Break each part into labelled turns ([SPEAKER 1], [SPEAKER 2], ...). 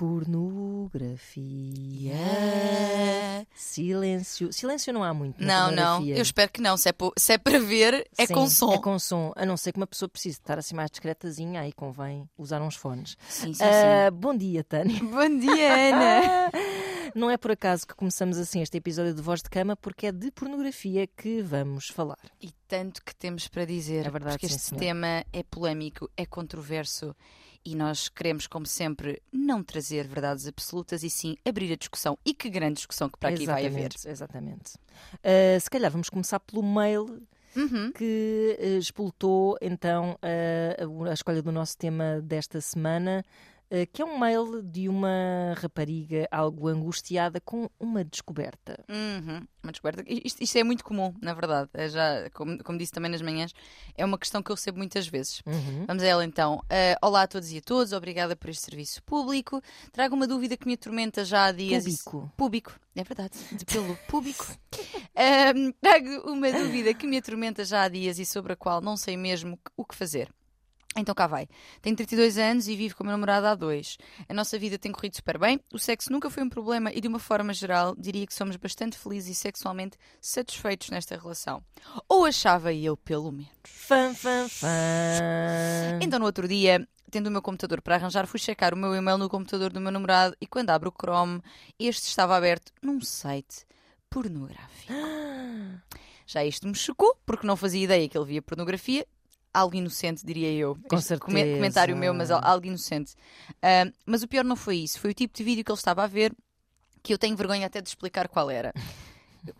[SPEAKER 1] pornografia. Silêncio. Silêncio não há muito.
[SPEAKER 2] Não, não. Eu espero que não. Se é, se é para ver, é
[SPEAKER 1] Sim,
[SPEAKER 2] com som.
[SPEAKER 1] É com som. A não ser que uma pessoa precise estar assim mais discretazinha, aí convém usar uns fones.
[SPEAKER 2] Sim, sim,
[SPEAKER 1] Ah, bom dia, Tânia.
[SPEAKER 2] sim. Bom dia, Ana.
[SPEAKER 1] Não é por acaso que começamos assim este episódio de Voz de Cama, porque é de pornografia que vamos falar.
[SPEAKER 2] e tanto que temos para dizer.
[SPEAKER 1] É verdade,
[SPEAKER 2] porque
[SPEAKER 1] sim,
[SPEAKER 2] este
[SPEAKER 1] senhor.
[SPEAKER 2] tema é polémico, é controverso e nós queremos, como sempre, não trazer verdades absolutas e sim abrir a discussão. E que grande discussão que para aqui vai haver.
[SPEAKER 1] Exatamente, Exatamente. Ah, se calhar vamos começar pelo mail
[SPEAKER 2] Uhum.
[SPEAKER 1] que eh, expultou então a, a- a escolha do nosso tema desta semana, que é um mail de uma rapariga algo angustiada com uma descoberta.
[SPEAKER 2] Uhum, Uma descoberta. Isto, isto é muito comum, na verdade. É já, como, como disse também nas manhãs, é uma questão que eu recebo muitas vezes.
[SPEAKER 1] Uhum.
[SPEAKER 2] Vamos a ela então. Ah, olá a todos e a todos, obrigada por este serviço público. Trago uma dúvida que me atormenta já há dias.
[SPEAKER 1] Público.
[SPEAKER 2] Público, é verdade, de pelo público. Ahm, trago uma dúvida que me atormenta já há dias e sobre a qual não sei mesmo o que fazer. Então cá vai. Tenho 32 anos e vivo com o meu namorado há dois. A nossa vida tem corrido super bem, o sexo nunca foi um problema e, de uma forma geral, diria que somos bastante felizes e sexualmente satisfeitos nesta relação. Ou achava eu, pelo menos.
[SPEAKER 1] Fã, fã, fã.
[SPEAKER 2] Então, no outro dia, tendo o meu computador para arranjar, fui checar o meu e-mail no computador do meu namorado e quando abro o Chrome, este estava aberto num site pornográfico. Já isto me chocou, porque não fazia ideia que ele via pornografia. Algo inocente, diria eu.
[SPEAKER 1] Com
[SPEAKER 2] Este
[SPEAKER 1] certeza.
[SPEAKER 2] comentário meu, mas al- algo inocente. Ah, mas o pior não foi isso. Foi o tipo de vídeo que ele estava a ver que eu tenho vergonha até de explicar qual era.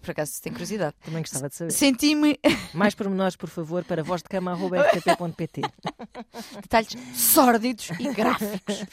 [SPEAKER 2] Por acaso, se tem curiosidade.
[SPEAKER 1] Também gostava de saber.
[SPEAKER 2] Senti-me
[SPEAKER 1] Mais pormenores, por favor, para vozdecama.rtp.pt.
[SPEAKER 2] detalhes sórdidos e gráficos.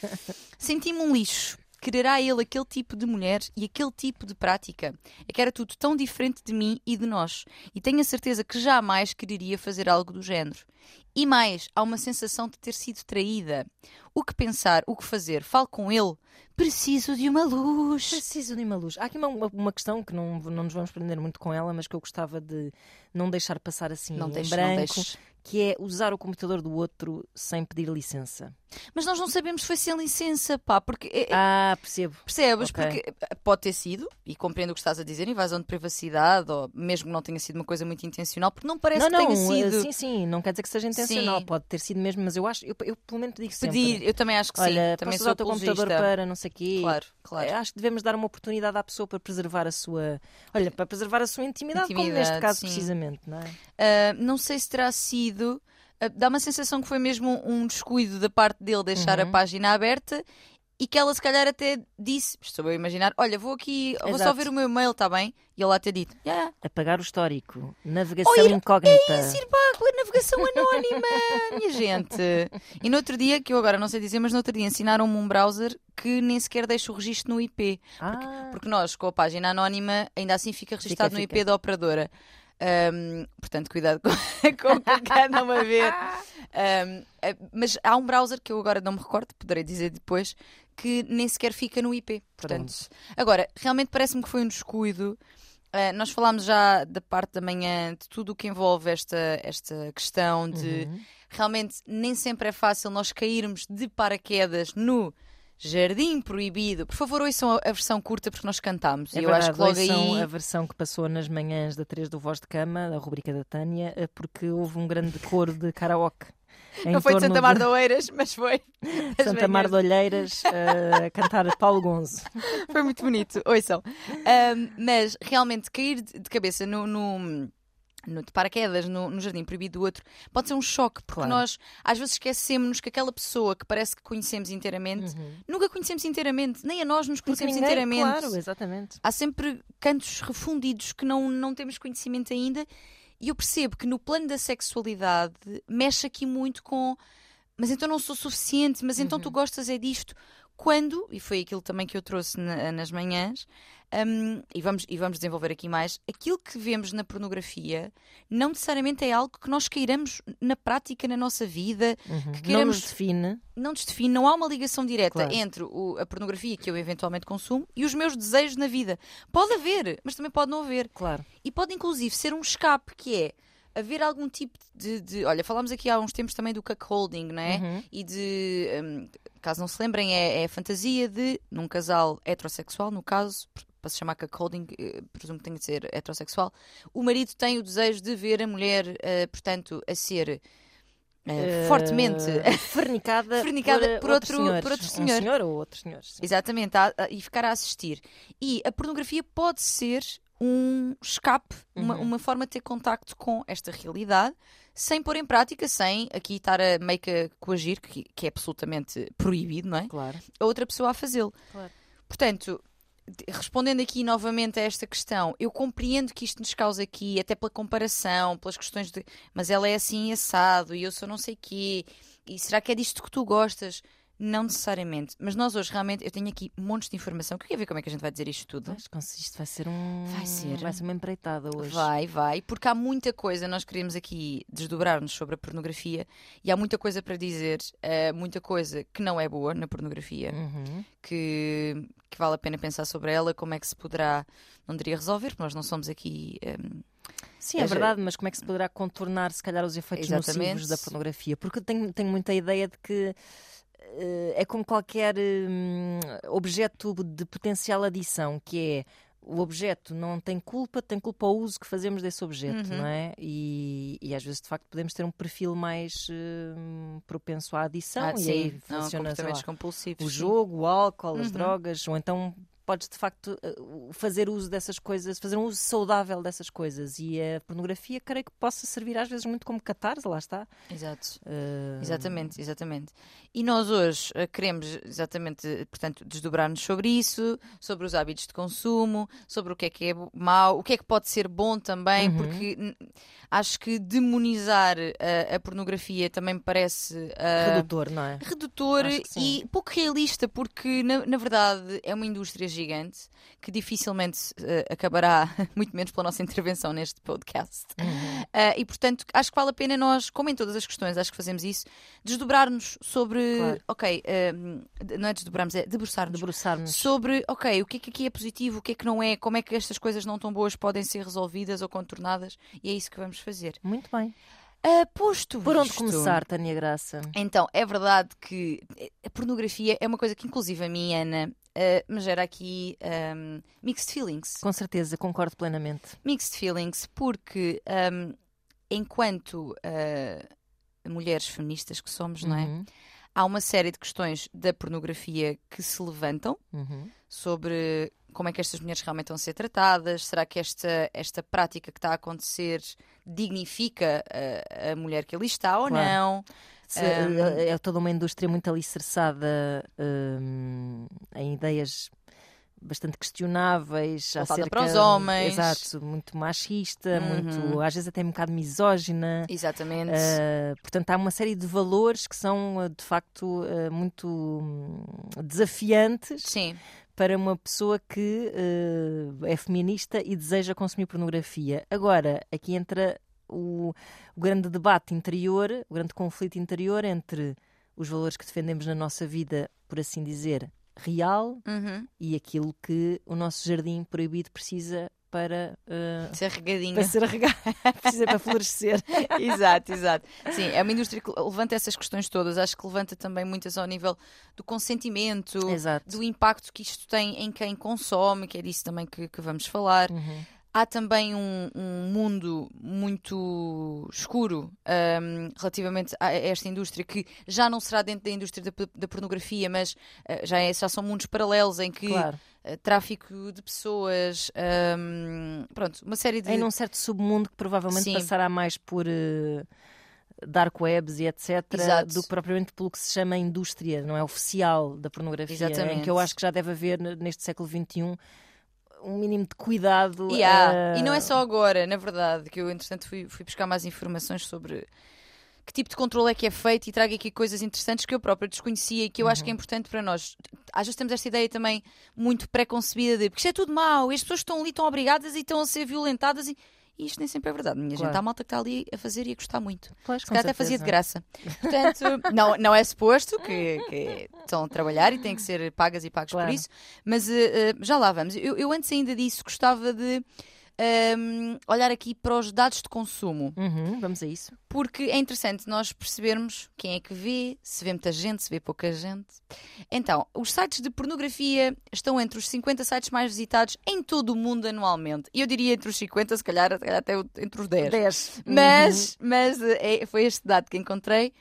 [SPEAKER 2] Senti-me um lixo. Quererá ele aquele tipo de mulher e aquele tipo de prática? É que era tudo tão diferente de mim e de nós. E tenho a certeza que jamais quereria fazer algo do género. E mais, há uma sensação de ter sido traída. O que pensar, o que fazer? Falo com ele. Preciso de uma luz.
[SPEAKER 1] Preciso de uma luz. Há aqui uma, uma, uma questão que não, não nos vamos prender muito com ela, mas que eu gostava de não deixar passar assim
[SPEAKER 2] Não
[SPEAKER 1] em
[SPEAKER 2] deixes, não
[SPEAKER 1] branco, que é usar o computador do outro sem pedir licença.
[SPEAKER 2] Mas nós não sabemos se foi sem licença, pá, porque é-
[SPEAKER 1] Ah, percebo.
[SPEAKER 2] Percebes?
[SPEAKER 1] Ok.
[SPEAKER 2] Porque eh, pode ter sido, e compreendo o que estás a dizer, invasão de privacidade, ou mesmo que não tenha sido uma coisa muito intencional, porque não parece
[SPEAKER 1] não,
[SPEAKER 2] que
[SPEAKER 1] não,
[SPEAKER 2] tenha sido.
[SPEAKER 1] sim, sim, não quer dizer que seja intencional,
[SPEAKER 2] Sim.
[SPEAKER 1] pode ter sido mesmo, mas eu acho, eu, eu pelo menos digo sempre.
[SPEAKER 2] Pedir, eu também acho que
[SPEAKER 1] Olha,
[SPEAKER 2] sim. Também
[SPEAKER 1] posso usar o teu computador para não sei o quê.
[SPEAKER 2] Claro, claro.
[SPEAKER 1] Eh, Acho que devemos dar uma oportunidade à pessoa para preservar a sua. Olha, para preservar a sua intimidade, como neste
[SPEAKER 2] Intimidade,
[SPEAKER 1] caso
[SPEAKER 2] sim.
[SPEAKER 1] precisamente, não é?
[SPEAKER 2] Ah, não sei se terá sido. Ah, dá uma sensação que foi mesmo um descuido da parte dele deixar a
[SPEAKER 1] Uhum.
[SPEAKER 2] página aberta e que ela se calhar até disse, estou a imaginar, olha, vou aqui, vou só
[SPEAKER 1] Exato.
[SPEAKER 2] ver o meu e-mail, está bem? E ele lá ter dito, yeah,
[SPEAKER 1] Apagar o histórico, navegação
[SPEAKER 2] ir-
[SPEAKER 1] incógnita.
[SPEAKER 2] É isso, ir para a navegação anónima, minha gente. E no outro dia, que eu agora não sei dizer, mas no outro dia ensinaram-me um browser que nem sequer deixa o registro no IP.
[SPEAKER 1] Ah,
[SPEAKER 2] Porque nós, com a página anónima, ainda assim fica registado no
[SPEAKER 1] fica.
[SPEAKER 2] IP da operadora. Ahm, portanto, cuidado com, com o que andam a ver. Eh, mas há um browser que eu agora não me recordo, poderei dizer depois, que nem sequer fica no IP. Portanto, agora, realmente parece-me que foi um descuido. Ah, nós falámos já da parte da manhã de tudo o que envolve esta, esta questão de
[SPEAKER 1] Uhum.
[SPEAKER 2] realmente nem sempre é fácil nós cairmos de paraquedas no Jardim Proibido. Por favor, ouçam a, a versão curta porque nós cantamos.
[SPEAKER 1] É
[SPEAKER 2] e eu acho que logo aí.
[SPEAKER 1] a versão que passou nas manhãs da 3 do Voz de Cama, da rubrica da Tânia, eh, porque houve um grande coro de karaoke.
[SPEAKER 2] Não foi de Santa Mar de Oeiras, mas foi.
[SPEAKER 1] Santa Mar de. Olheiras eh, a cantar Paulo Gonzo.
[SPEAKER 2] Foi muito bonito, ouçam. Ahm, mas realmente cair de de cabeça no. no no, de paraquedas no, no jardim proibido do outro pode ser um choque, porque
[SPEAKER 1] Claro.
[SPEAKER 2] nós às vezes esquecemos que aquela pessoa que parece que conhecemos inteiramente nunca conhecemos inteiramente, nem a nós nos
[SPEAKER 1] Uhum.
[SPEAKER 2] Conhecemos
[SPEAKER 1] ninguém,
[SPEAKER 2] inteiramente.
[SPEAKER 1] claro, exatamente.
[SPEAKER 2] há sempre cantos refundidos que não, não temos conhecimento ainda. E eu percebo que no plano da sexualidade mexe aqui muito com. Mas então não sou suficiente, mas então
[SPEAKER 1] Uhum.
[SPEAKER 2] tu gostas é disto. Quando, e foi aquilo também que eu trouxe na- nas manhãs, hum, e, vamos, e vamos desenvolver aqui mais, aquilo que vemos na pornografia não necessariamente é algo que nós queiramos na prática na nossa vida,
[SPEAKER 1] Uhum.
[SPEAKER 2] que
[SPEAKER 1] Não
[SPEAKER 2] queremos
[SPEAKER 1] nos define.
[SPEAKER 2] não nos define, não há uma ligação direta
[SPEAKER 1] Claro.
[SPEAKER 2] entre o- a pornografia que eu eventualmente consumo e os meus desejos na vida. Pode haver, mas também pode não haver.
[SPEAKER 1] Claro.
[SPEAKER 2] E pode inclusive ser um escape, que é haver algum tipo de. de- olha, falámos aqui há uns tempos também do cuckolding, não é?
[SPEAKER 1] Uhum.
[SPEAKER 2] E de. hum, caso não se lembrem, é, é a fantasia de, num casal heterossexual, no caso, para se chamar cuckolding, eh, presumo que tenha de ser heterossexual, o marido tem o desejo de ver a mulher, uh, portanto, a ser uh, fortemente
[SPEAKER 1] fornicada,
[SPEAKER 2] fornicada
[SPEAKER 1] por,
[SPEAKER 2] por, outro,
[SPEAKER 1] senhores,
[SPEAKER 2] por outro
[SPEAKER 1] um
[SPEAKER 2] senhor.
[SPEAKER 1] senhor ou outros senhores. sim.
[SPEAKER 2] Exatamente, a- a- e ficar a assistir. E a pornografia pode ser um escape, uma,
[SPEAKER 1] Uhum.
[SPEAKER 2] uma forma de ter contacto com esta realidade, sem pôr em prática, sem aqui estar a meio que coagir, que, que é absolutamente proibido, não é?
[SPEAKER 1] Claro.
[SPEAKER 2] A outra pessoa a fazê-lo.
[SPEAKER 1] Claro.
[SPEAKER 2] Portanto, respondendo aqui novamente a esta questão, eu compreendo que isto nos causa aqui, até pela comparação, pelas questões de mas ela é assim assado e eu sou não sei quê, e será que é disto que tu gostas? Não necessariamente, mas nós hoje realmente eu tenho aqui montes de informação que eu ver como é que a gente vai dizer isto tudo.
[SPEAKER 1] Mas isto vai ser um.
[SPEAKER 2] Vai ser.
[SPEAKER 1] Vai ser uma empreitada hoje.
[SPEAKER 2] Vai, vai, porque há muita coisa, nós queremos aqui desdobrar-nos sobre a pornografia e há muita coisa para dizer, eh, muita coisa que não é boa na pornografia,
[SPEAKER 1] Uhum.
[SPEAKER 2] que, que vale a pena pensar sobre ela, como é que se poderá, não diria resolver, porque nós não somos aqui. ehm,
[SPEAKER 1] Sim, é
[SPEAKER 2] É,
[SPEAKER 1] verdade, mas como é que se poderá contornar, se calhar, os efeitos
[SPEAKER 2] Exatamente.
[SPEAKER 1] nocivos da pornografia? Porque tenho, tenho muita ideia de que eh, é como qualquer hum, objeto de potencial adição, que é o objeto não tem culpa, tem culpa ao uso que fazemos desse objeto,
[SPEAKER 2] Uhum.
[SPEAKER 1] não é? E, e às vezes, de facto, podemos ter um perfil mais hum, propenso à adição
[SPEAKER 2] ah,
[SPEAKER 1] e
[SPEAKER 2] sim,
[SPEAKER 1] aí
[SPEAKER 2] não,
[SPEAKER 1] funciona lá,
[SPEAKER 2] comportamentos compulsivos.
[SPEAKER 1] o
[SPEAKER 2] sim.
[SPEAKER 1] jogo, o álcool, as
[SPEAKER 2] Uhum.
[SPEAKER 1] drogas, ou então podes de facto eh, fazer uso dessas coisas, fazer um uso saudável dessas coisas. E a pornografia, creio que possa servir às vezes muito como catarse, lá está.
[SPEAKER 2] Exato.
[SPEAKER 1] Eh,
[SPEAKER 2] Exatamente, exatamente. E nós hoje eh, queremos exatamente, portanto, desdobrar-nos sobre isso, sobre os hábitos de consumo, sobre o que é que é mau, o que é que pode ser bom também,
[SPEAKER 1] Uhum.
[SPEAKER 2] porque acho que demonizar eh, a pornografia também me parece eh,
[SPEAKER 1] Redutor, não é?
[SPEAKER 2] redutor e pouco realista, porque na, na verdade é uma indústria gigante que dificilmente eh, acabará, muito menos pela nossa intervenção neste podcast.
[SPEAKER 1] Uhum.
[SPEAKER 2] Ah, e portanto, acho que vale a pena nós, como em todas as questões, acho que fazemos isso, desdobrar-nos sobre.
[SPEAKER 1] Claro.
[SPEAKER 2] Ok, de- não é desdobrarmos, é debruçar-nos. Sobre, ok, o que é que aqui é positivo, o que é que não é, como é que estas coisas não tão boas podem ser resolvidas ou contornadas, e é isso que vamos fazer.
[SPEAKER 1] Muito bem.
[SPEAKER 2] Ah, posto
[SPEAKER 1] Por onde
[SPEAKER 2] isto-
[SPEAKER 1] começar, Tânia Graça?
[SPEAKER 2] Então, é verdade que a pornografia é uma coisa que, inclusive, a mim, Ana, ah, me gera aqui ah, mixed feelings.
[SPEAKER 1] Com certeza, concordo plenamente.
[SPEAKER 2] mixed feelings porque um, enquanto uh, mulheres feministas que somos, não é?
[SPEAKER 1] Uhum,
[SPEAKER 2] Há uma série de questões da pornografia que se levantam
[SPEAKER 1] uhum.
[SPEAKER 2] Sobre como é que estas mulheres realmente estão a ser tratadas, será que esta, esta prática que está a acontecer dignifica a, a mulher que ali está ou
[SPEAKER 1] Claro.
[SPEAKER 2] não?
[SPEAKER 1] Se-
[SPEAKER 2] Um,
[SPEAKER 1] é é toda uma indústria muito alicerçada hum, em ideias bastante questionáveis
[SPEAKER 2] Voltada
[SPEAKER 1] acerca
[SPEAKER 2] para os homens.
[SPEAKER 1] exato muito machista
[SPEAKER 2] Uhum.
[SPEAKER 1] muito às vezes até um bocado misógina
[SPEAKER 2] Exatamente.
[SPEAKER 1] Uh, portanto, há uma série de valores que são, uh, de facto, uh, muito hum, desafiantes
[SPEAKER 2] Sim,
[SPEAKER 1] para uma pessoa que uh, é feminista e deseja consumir pornografia. Agora, aqui entra o, o grande debate interior, o grande conflito interior entre os valores que defendemos na nossa vida, por assim dizer, real
[SPEAKER 2] uhum.
[SPEAKER 1] e aquilo que o nosso jardim proibido precisa para, uh,
[SPEAKER 2] ser regadinho.
[SPEAKER 1] para ser regado, precisa para florescer.
[SPEAKER 2] exato, exato. Sim, é uma indústria que levanta essas questões todas. Acho que levanta também muitas ao nível do consentimento,
[SPEAKER 1] Exato.
[SPEAKER 2] do impacto que isto tem em quem consome, que é disso também que, que vamos falar.
[SPEAKER 1] Uhum.
[SPEAKER 2] Há também um, um mundo muito escuro ahm, relativamente a esta indústria, que já não será dentro da indústria da, da pornografia, mas ah, já, é- já são mundos paralelos em que
[SPEAKER 1] Claro.
[SPEAKER 2] Ah, tráfico de pessoas, ahm, pronto, uma série de.
[SPEAKER 1] Em um certo submundo que provavelmente
[SPEAKER 2] Sim.
[SPEAKER 1] passará mais por eh, dark webs e etc.
[SPEAKER 2] Exato.
[SPEAKER 1] do que propriamente pelo que se chama indústria, não é oficial da pornografia. Em
[SPEAKER 2] Exatamente.
[SPEAKER 1] que eu acho que já deve haver neste século XXI um mínimo de cuidado.
[SPEAKER 2] E, há.
[SPEAKER 1] eh,
[SPEAKER 2] e não é só agora, na verdade, que eu, entretanto, fui, fui buscar mais informações sobre que tipo de controle é que é feito e trago aqui coisas interessantes que eu própria desconhecia e que eu acho que é importante para nós. Às vezes temos esta ideia também muito pré-concebida de porque isto é tudo mau, as pessoas estão ali estão obrigadas e estão a ser violentadas e. e isto nem sempre é verdade. Minha
[SPEAKER 1] Claro.
[SPEAKER 2] gente, há malta que está ali a fazer e a gostar muito.
[SPEAKER 1] Pois,
[SPEAKER 2] Se calhar até fazia de graça. Portanto, não, não é suposto que, que estão a trabalhar e têm que ser pagas e pagos
[SPEAKER 1] Claro.
[SPEAKER 2] por isso, mas eh, já lá vamos. Eu, eu antes ainda disso gostava de hum, olhar aqui para os dados de consumo.
[SPEAKER 1] Uhum, vamos a isso.
[SPEAKER 2] Porque é interessante nós percebermos quem é que vê, se vê muita gente, se vê pouca gente. Então, os sites de pornografia estão entre os 50 sites mais visitados em todo o mundo anualmente. E eu diria entre os 50, se calhar, se calhar até entre os 10.
[SPEAKER 1] 10.
[SPEAKER 2] Mas, mas é, foi este dado que encontrei.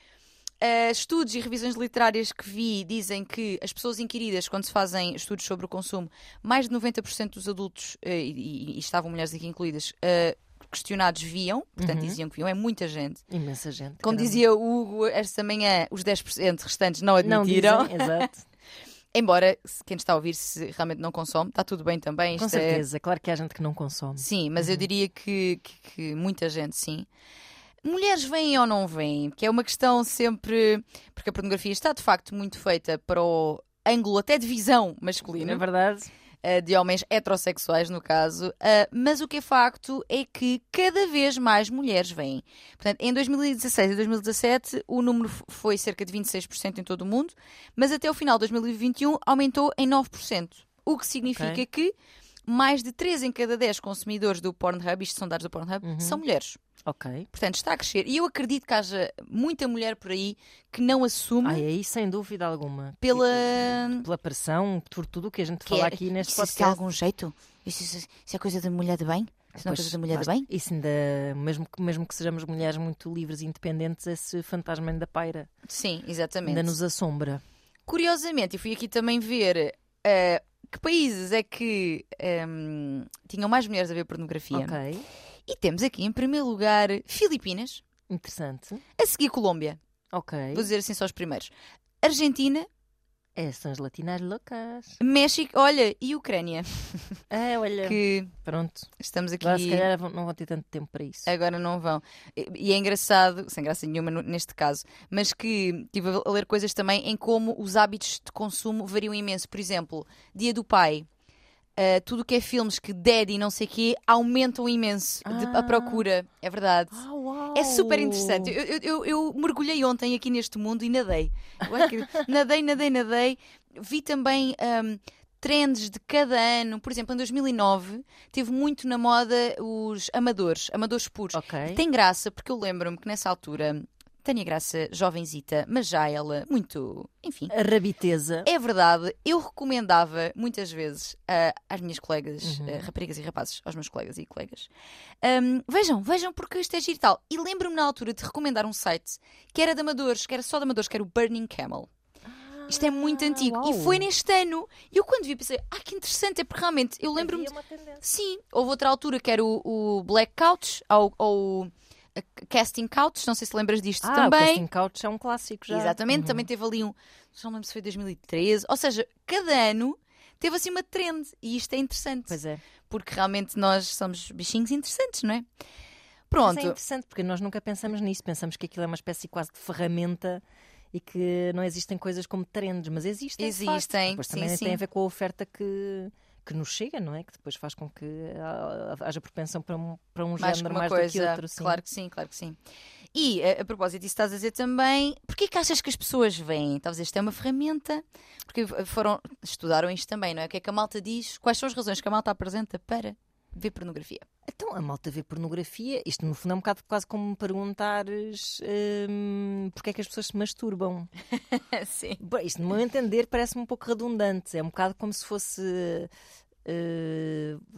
[SPEAKER 2] Uh, estudos e revisões literárias que vi dizem que as pessoas inquiridas, quando se fazem estudos sobre o consumo, mais de 90% dos adultos, uh, e, e, estavam mulheres aqui incluídas, uh, questionados viam, portanto
[SPEAKER 1] Uhum.
[SPEAKER 2] diziam que viam, é muita gente.
[SPEAKER 1] Imensa gente.
[SPEAKER 2] Como
[SPEAKER 1] caramba.
[SPEAKER 2] dizia o Hugo esta manhã, os 10% restantes não
[SPEAKER 1] não
[SPEAKER 2] admitiram.
[SPEAKER 1] dizem, exato.
[SPEAKER 2] Embora, quem está a ouvir, se realmente não consome, está tudo bem também.
[SPEAKER 1] Com
[SPEAKER 2] é-
[SPEAKER 1] certeza, claro que há gente que não consome.
[SPEAKER 2] Sim, mas eu
[SPEAKER 1] Uhum.
[SPEAKER 2] diria que, que- que muita gente, sim. Mulheres vêm ou não vêm? Que é uma questão sempre. Porque a pornografia está de facto muito feita para o ângulo até de visão masculina.
[SPEAKER 1] Na verdade,
[SPEAKER 2] uh, de homens heterossexuais, no caso. Uh, mas o que é facto é que cada vez mais mulheres vêm. Portanto, em 2016 e 2017, o número foi cerca de 26% em todo o mundo, mas até o final de 2021 aumentou em 9%. O que significa
[SPEAKER 1] Ok.
[SPEAKER 2] que mais de 3 em cada 10 consumidores do Pornhub, isto são dados do Pornhub,
[SPEAKER 1] Uhum.
[SPEAKER 2] são mulheres.
[SPEAKER 1] Ok.
[SPEAKER 2] Portanto, está a crescer. E eu acredito que haja muita mulher por aí que não assume
[SPEAKER 1] Ai, aí sem dúvida alguma.
[SPEAKER 2] pela.
[SPEAKER 1] Pela pressão, por tudo o que a gente
[SPEAKER 2] que
[SPEAKER 1] fala
[SPEAKER 2] é-
[SPEAKER 1] aqui neste
[SPEAKER 2] isso, isso
[SPEAKER 1] podcast.
[SPEAKER 2] tem algum jeito? Isso, isso- isso é coisa da mulher de bem? Isso não é coisa da mulher de
[SPEAKER 1] basta-
[SPEAKER 2] bem?
[SPEAKER 1] Isso ainda, mesmo que, mesmo que sejamos mulheres muito livres e independentes, esse fantasma ainda paira,
[SPEAKER 2] Sim, exatamente.
[SPEAKER 1] ainda nos assombra.
[SPEAKER 2] Curiosamente, eu fui aqui também ver eh, que países é que ehm, tinham mais mulheres a ver pornografia.
[SPEAKER 1] Ok,
[SPEAKER 2] E temos aqui, em primeiro lugar, Filipinas,
[SPEAKER 1] interessante.
[SPEAKER 2] a seguir Colômbia.
[SPEAKER 1] Ok.
[SPEAKER 2] Vou dizer assim só os primeiros. Argentina,
[SPEAKER 1] É, são as latinas loucas.
[SPEAKER 2] México, olha, e Ucrânia.
[SPEAKER 1] É, olha,
[SPEAKER 2] Que
[SPEAKER 1] pronto.
[SPEAKER 2] estamos aqui.
[SPEAKER 1] Lá se calhar não vão ter tanto tempo para isso.
[SPEAKER 2] Agora não vão. E é engraçado, sem graça nenhuma neste caso, mas que estive a ler coisas também em como os hábitos de consumo variam imenso. Por exemplo, Dia do Pai. Ah, tudo o que é filmes que Daddy e não sei o quê aumentam imenso de- a
[SPEAKER 1] Ah.
[SPEAKER 2] procura. É verdade.
[SPEAKER 1] Ah!
[SPEAKER 2] É super interessante. Eu, eu- eu- eu mergulhei ontem aqui neste mundo e nadei. Nadei, nadei, nadei. Vi também ahm, trends de cada ano. Por exemplo, em 2009 teve muito na moda os amadores, amadores puros.
[SPEAKER 1] Ok.
[SPEAKER 2] Tem graça, porque eu lembro-me que nessa altura, Tânia Graça, jovenzita, mas já ela, muito. Enfim.
[SPEAKER 1] A rabiteza.
[SPEAKER 2] É verdade, eu recomendava muitas vezes ah, às minhas colegas,
[SPEAKER 1] Uhum.
[SPEAKER 2] ah, raparigas e rapazes, aos meus colegas e colegas, ahm, vejam, vejam porque isto é giro e tal. E lembro-me na altura de recomendar um site que era de amadores, que era só de amadores, que era o Burning Camel. Isto é muito
[SPEAKER 1] Ah,
[SPEAKER 2] antigo.
[SPEAKER 1] uau.
[SPEAKER 2] E foi neste ano. E eu quando vi pensei, ah, que interessante, é porque realmente eu lembro-me. Sim, houve outra altura que era o, o Black Couch, ou, ou Casting Couch, não sei se lembras disto
[SPEAKER 1] Ah, o
[SPEAKER 2] também.
[SPEAKER 1] Casting Couch é um clássico já.
[SPEAKER 2] Exatamente,
[SPEAKER 1] Uhum.
[SPEAKER 2] também teve ali um. Não lembro se foi 2013. Ou seja, cada ano teve assim uma trend. E isto é interessante.
[SPEAKER 1] Pois é.
[SPEAKER 2] Porque realmente nós somos bichinhos interessantes, não é?
[SPEAKER 1] Mas
[SPEAKER 2] Pronto.
[SPEAKER 1] é interessante porque nós nunca pensamos nisso. Pensamos que aquilo é uma espécie quase de ferramenta e que não existem coisas como trends, mas existem.
[SPEAKER 2] Existem,
[SPEAKER 1] Depois também
[SPEAKER 2] sim.
[SPEAKER 1] tem a ver com a oferta que, que nos chega, não é? Que depois faz com que ah, haja propensão para um, para um
[SPEAKER 2] mais
[SPEAKER 1] género mais
[SPEAKER 2] coisa.
[SPEAKER 1] do que outro. Sim.
[SPEAKER 2] Claro que sim, claro que sim. E a, a propósito disso, estás a dizer também, porquê que achas que as pessoas vêm? Talvez isto é uma ferramenta, porque foram, estudaram isto também, não é? O que é que a malta diz? Quais são as razões que a malta apresenta para ver pornografia?
[SPEAKER 1] Então, a malta vê pornografia. Isto, no fundo, é um bocado quase como me perguntares hum, porque é que as pessoas se masturbam.
[SPEAKER 2] sim.
[SPEAKER 1] Isto, no meu entender, parece-me um pouco redundante. É um bocado como se fosse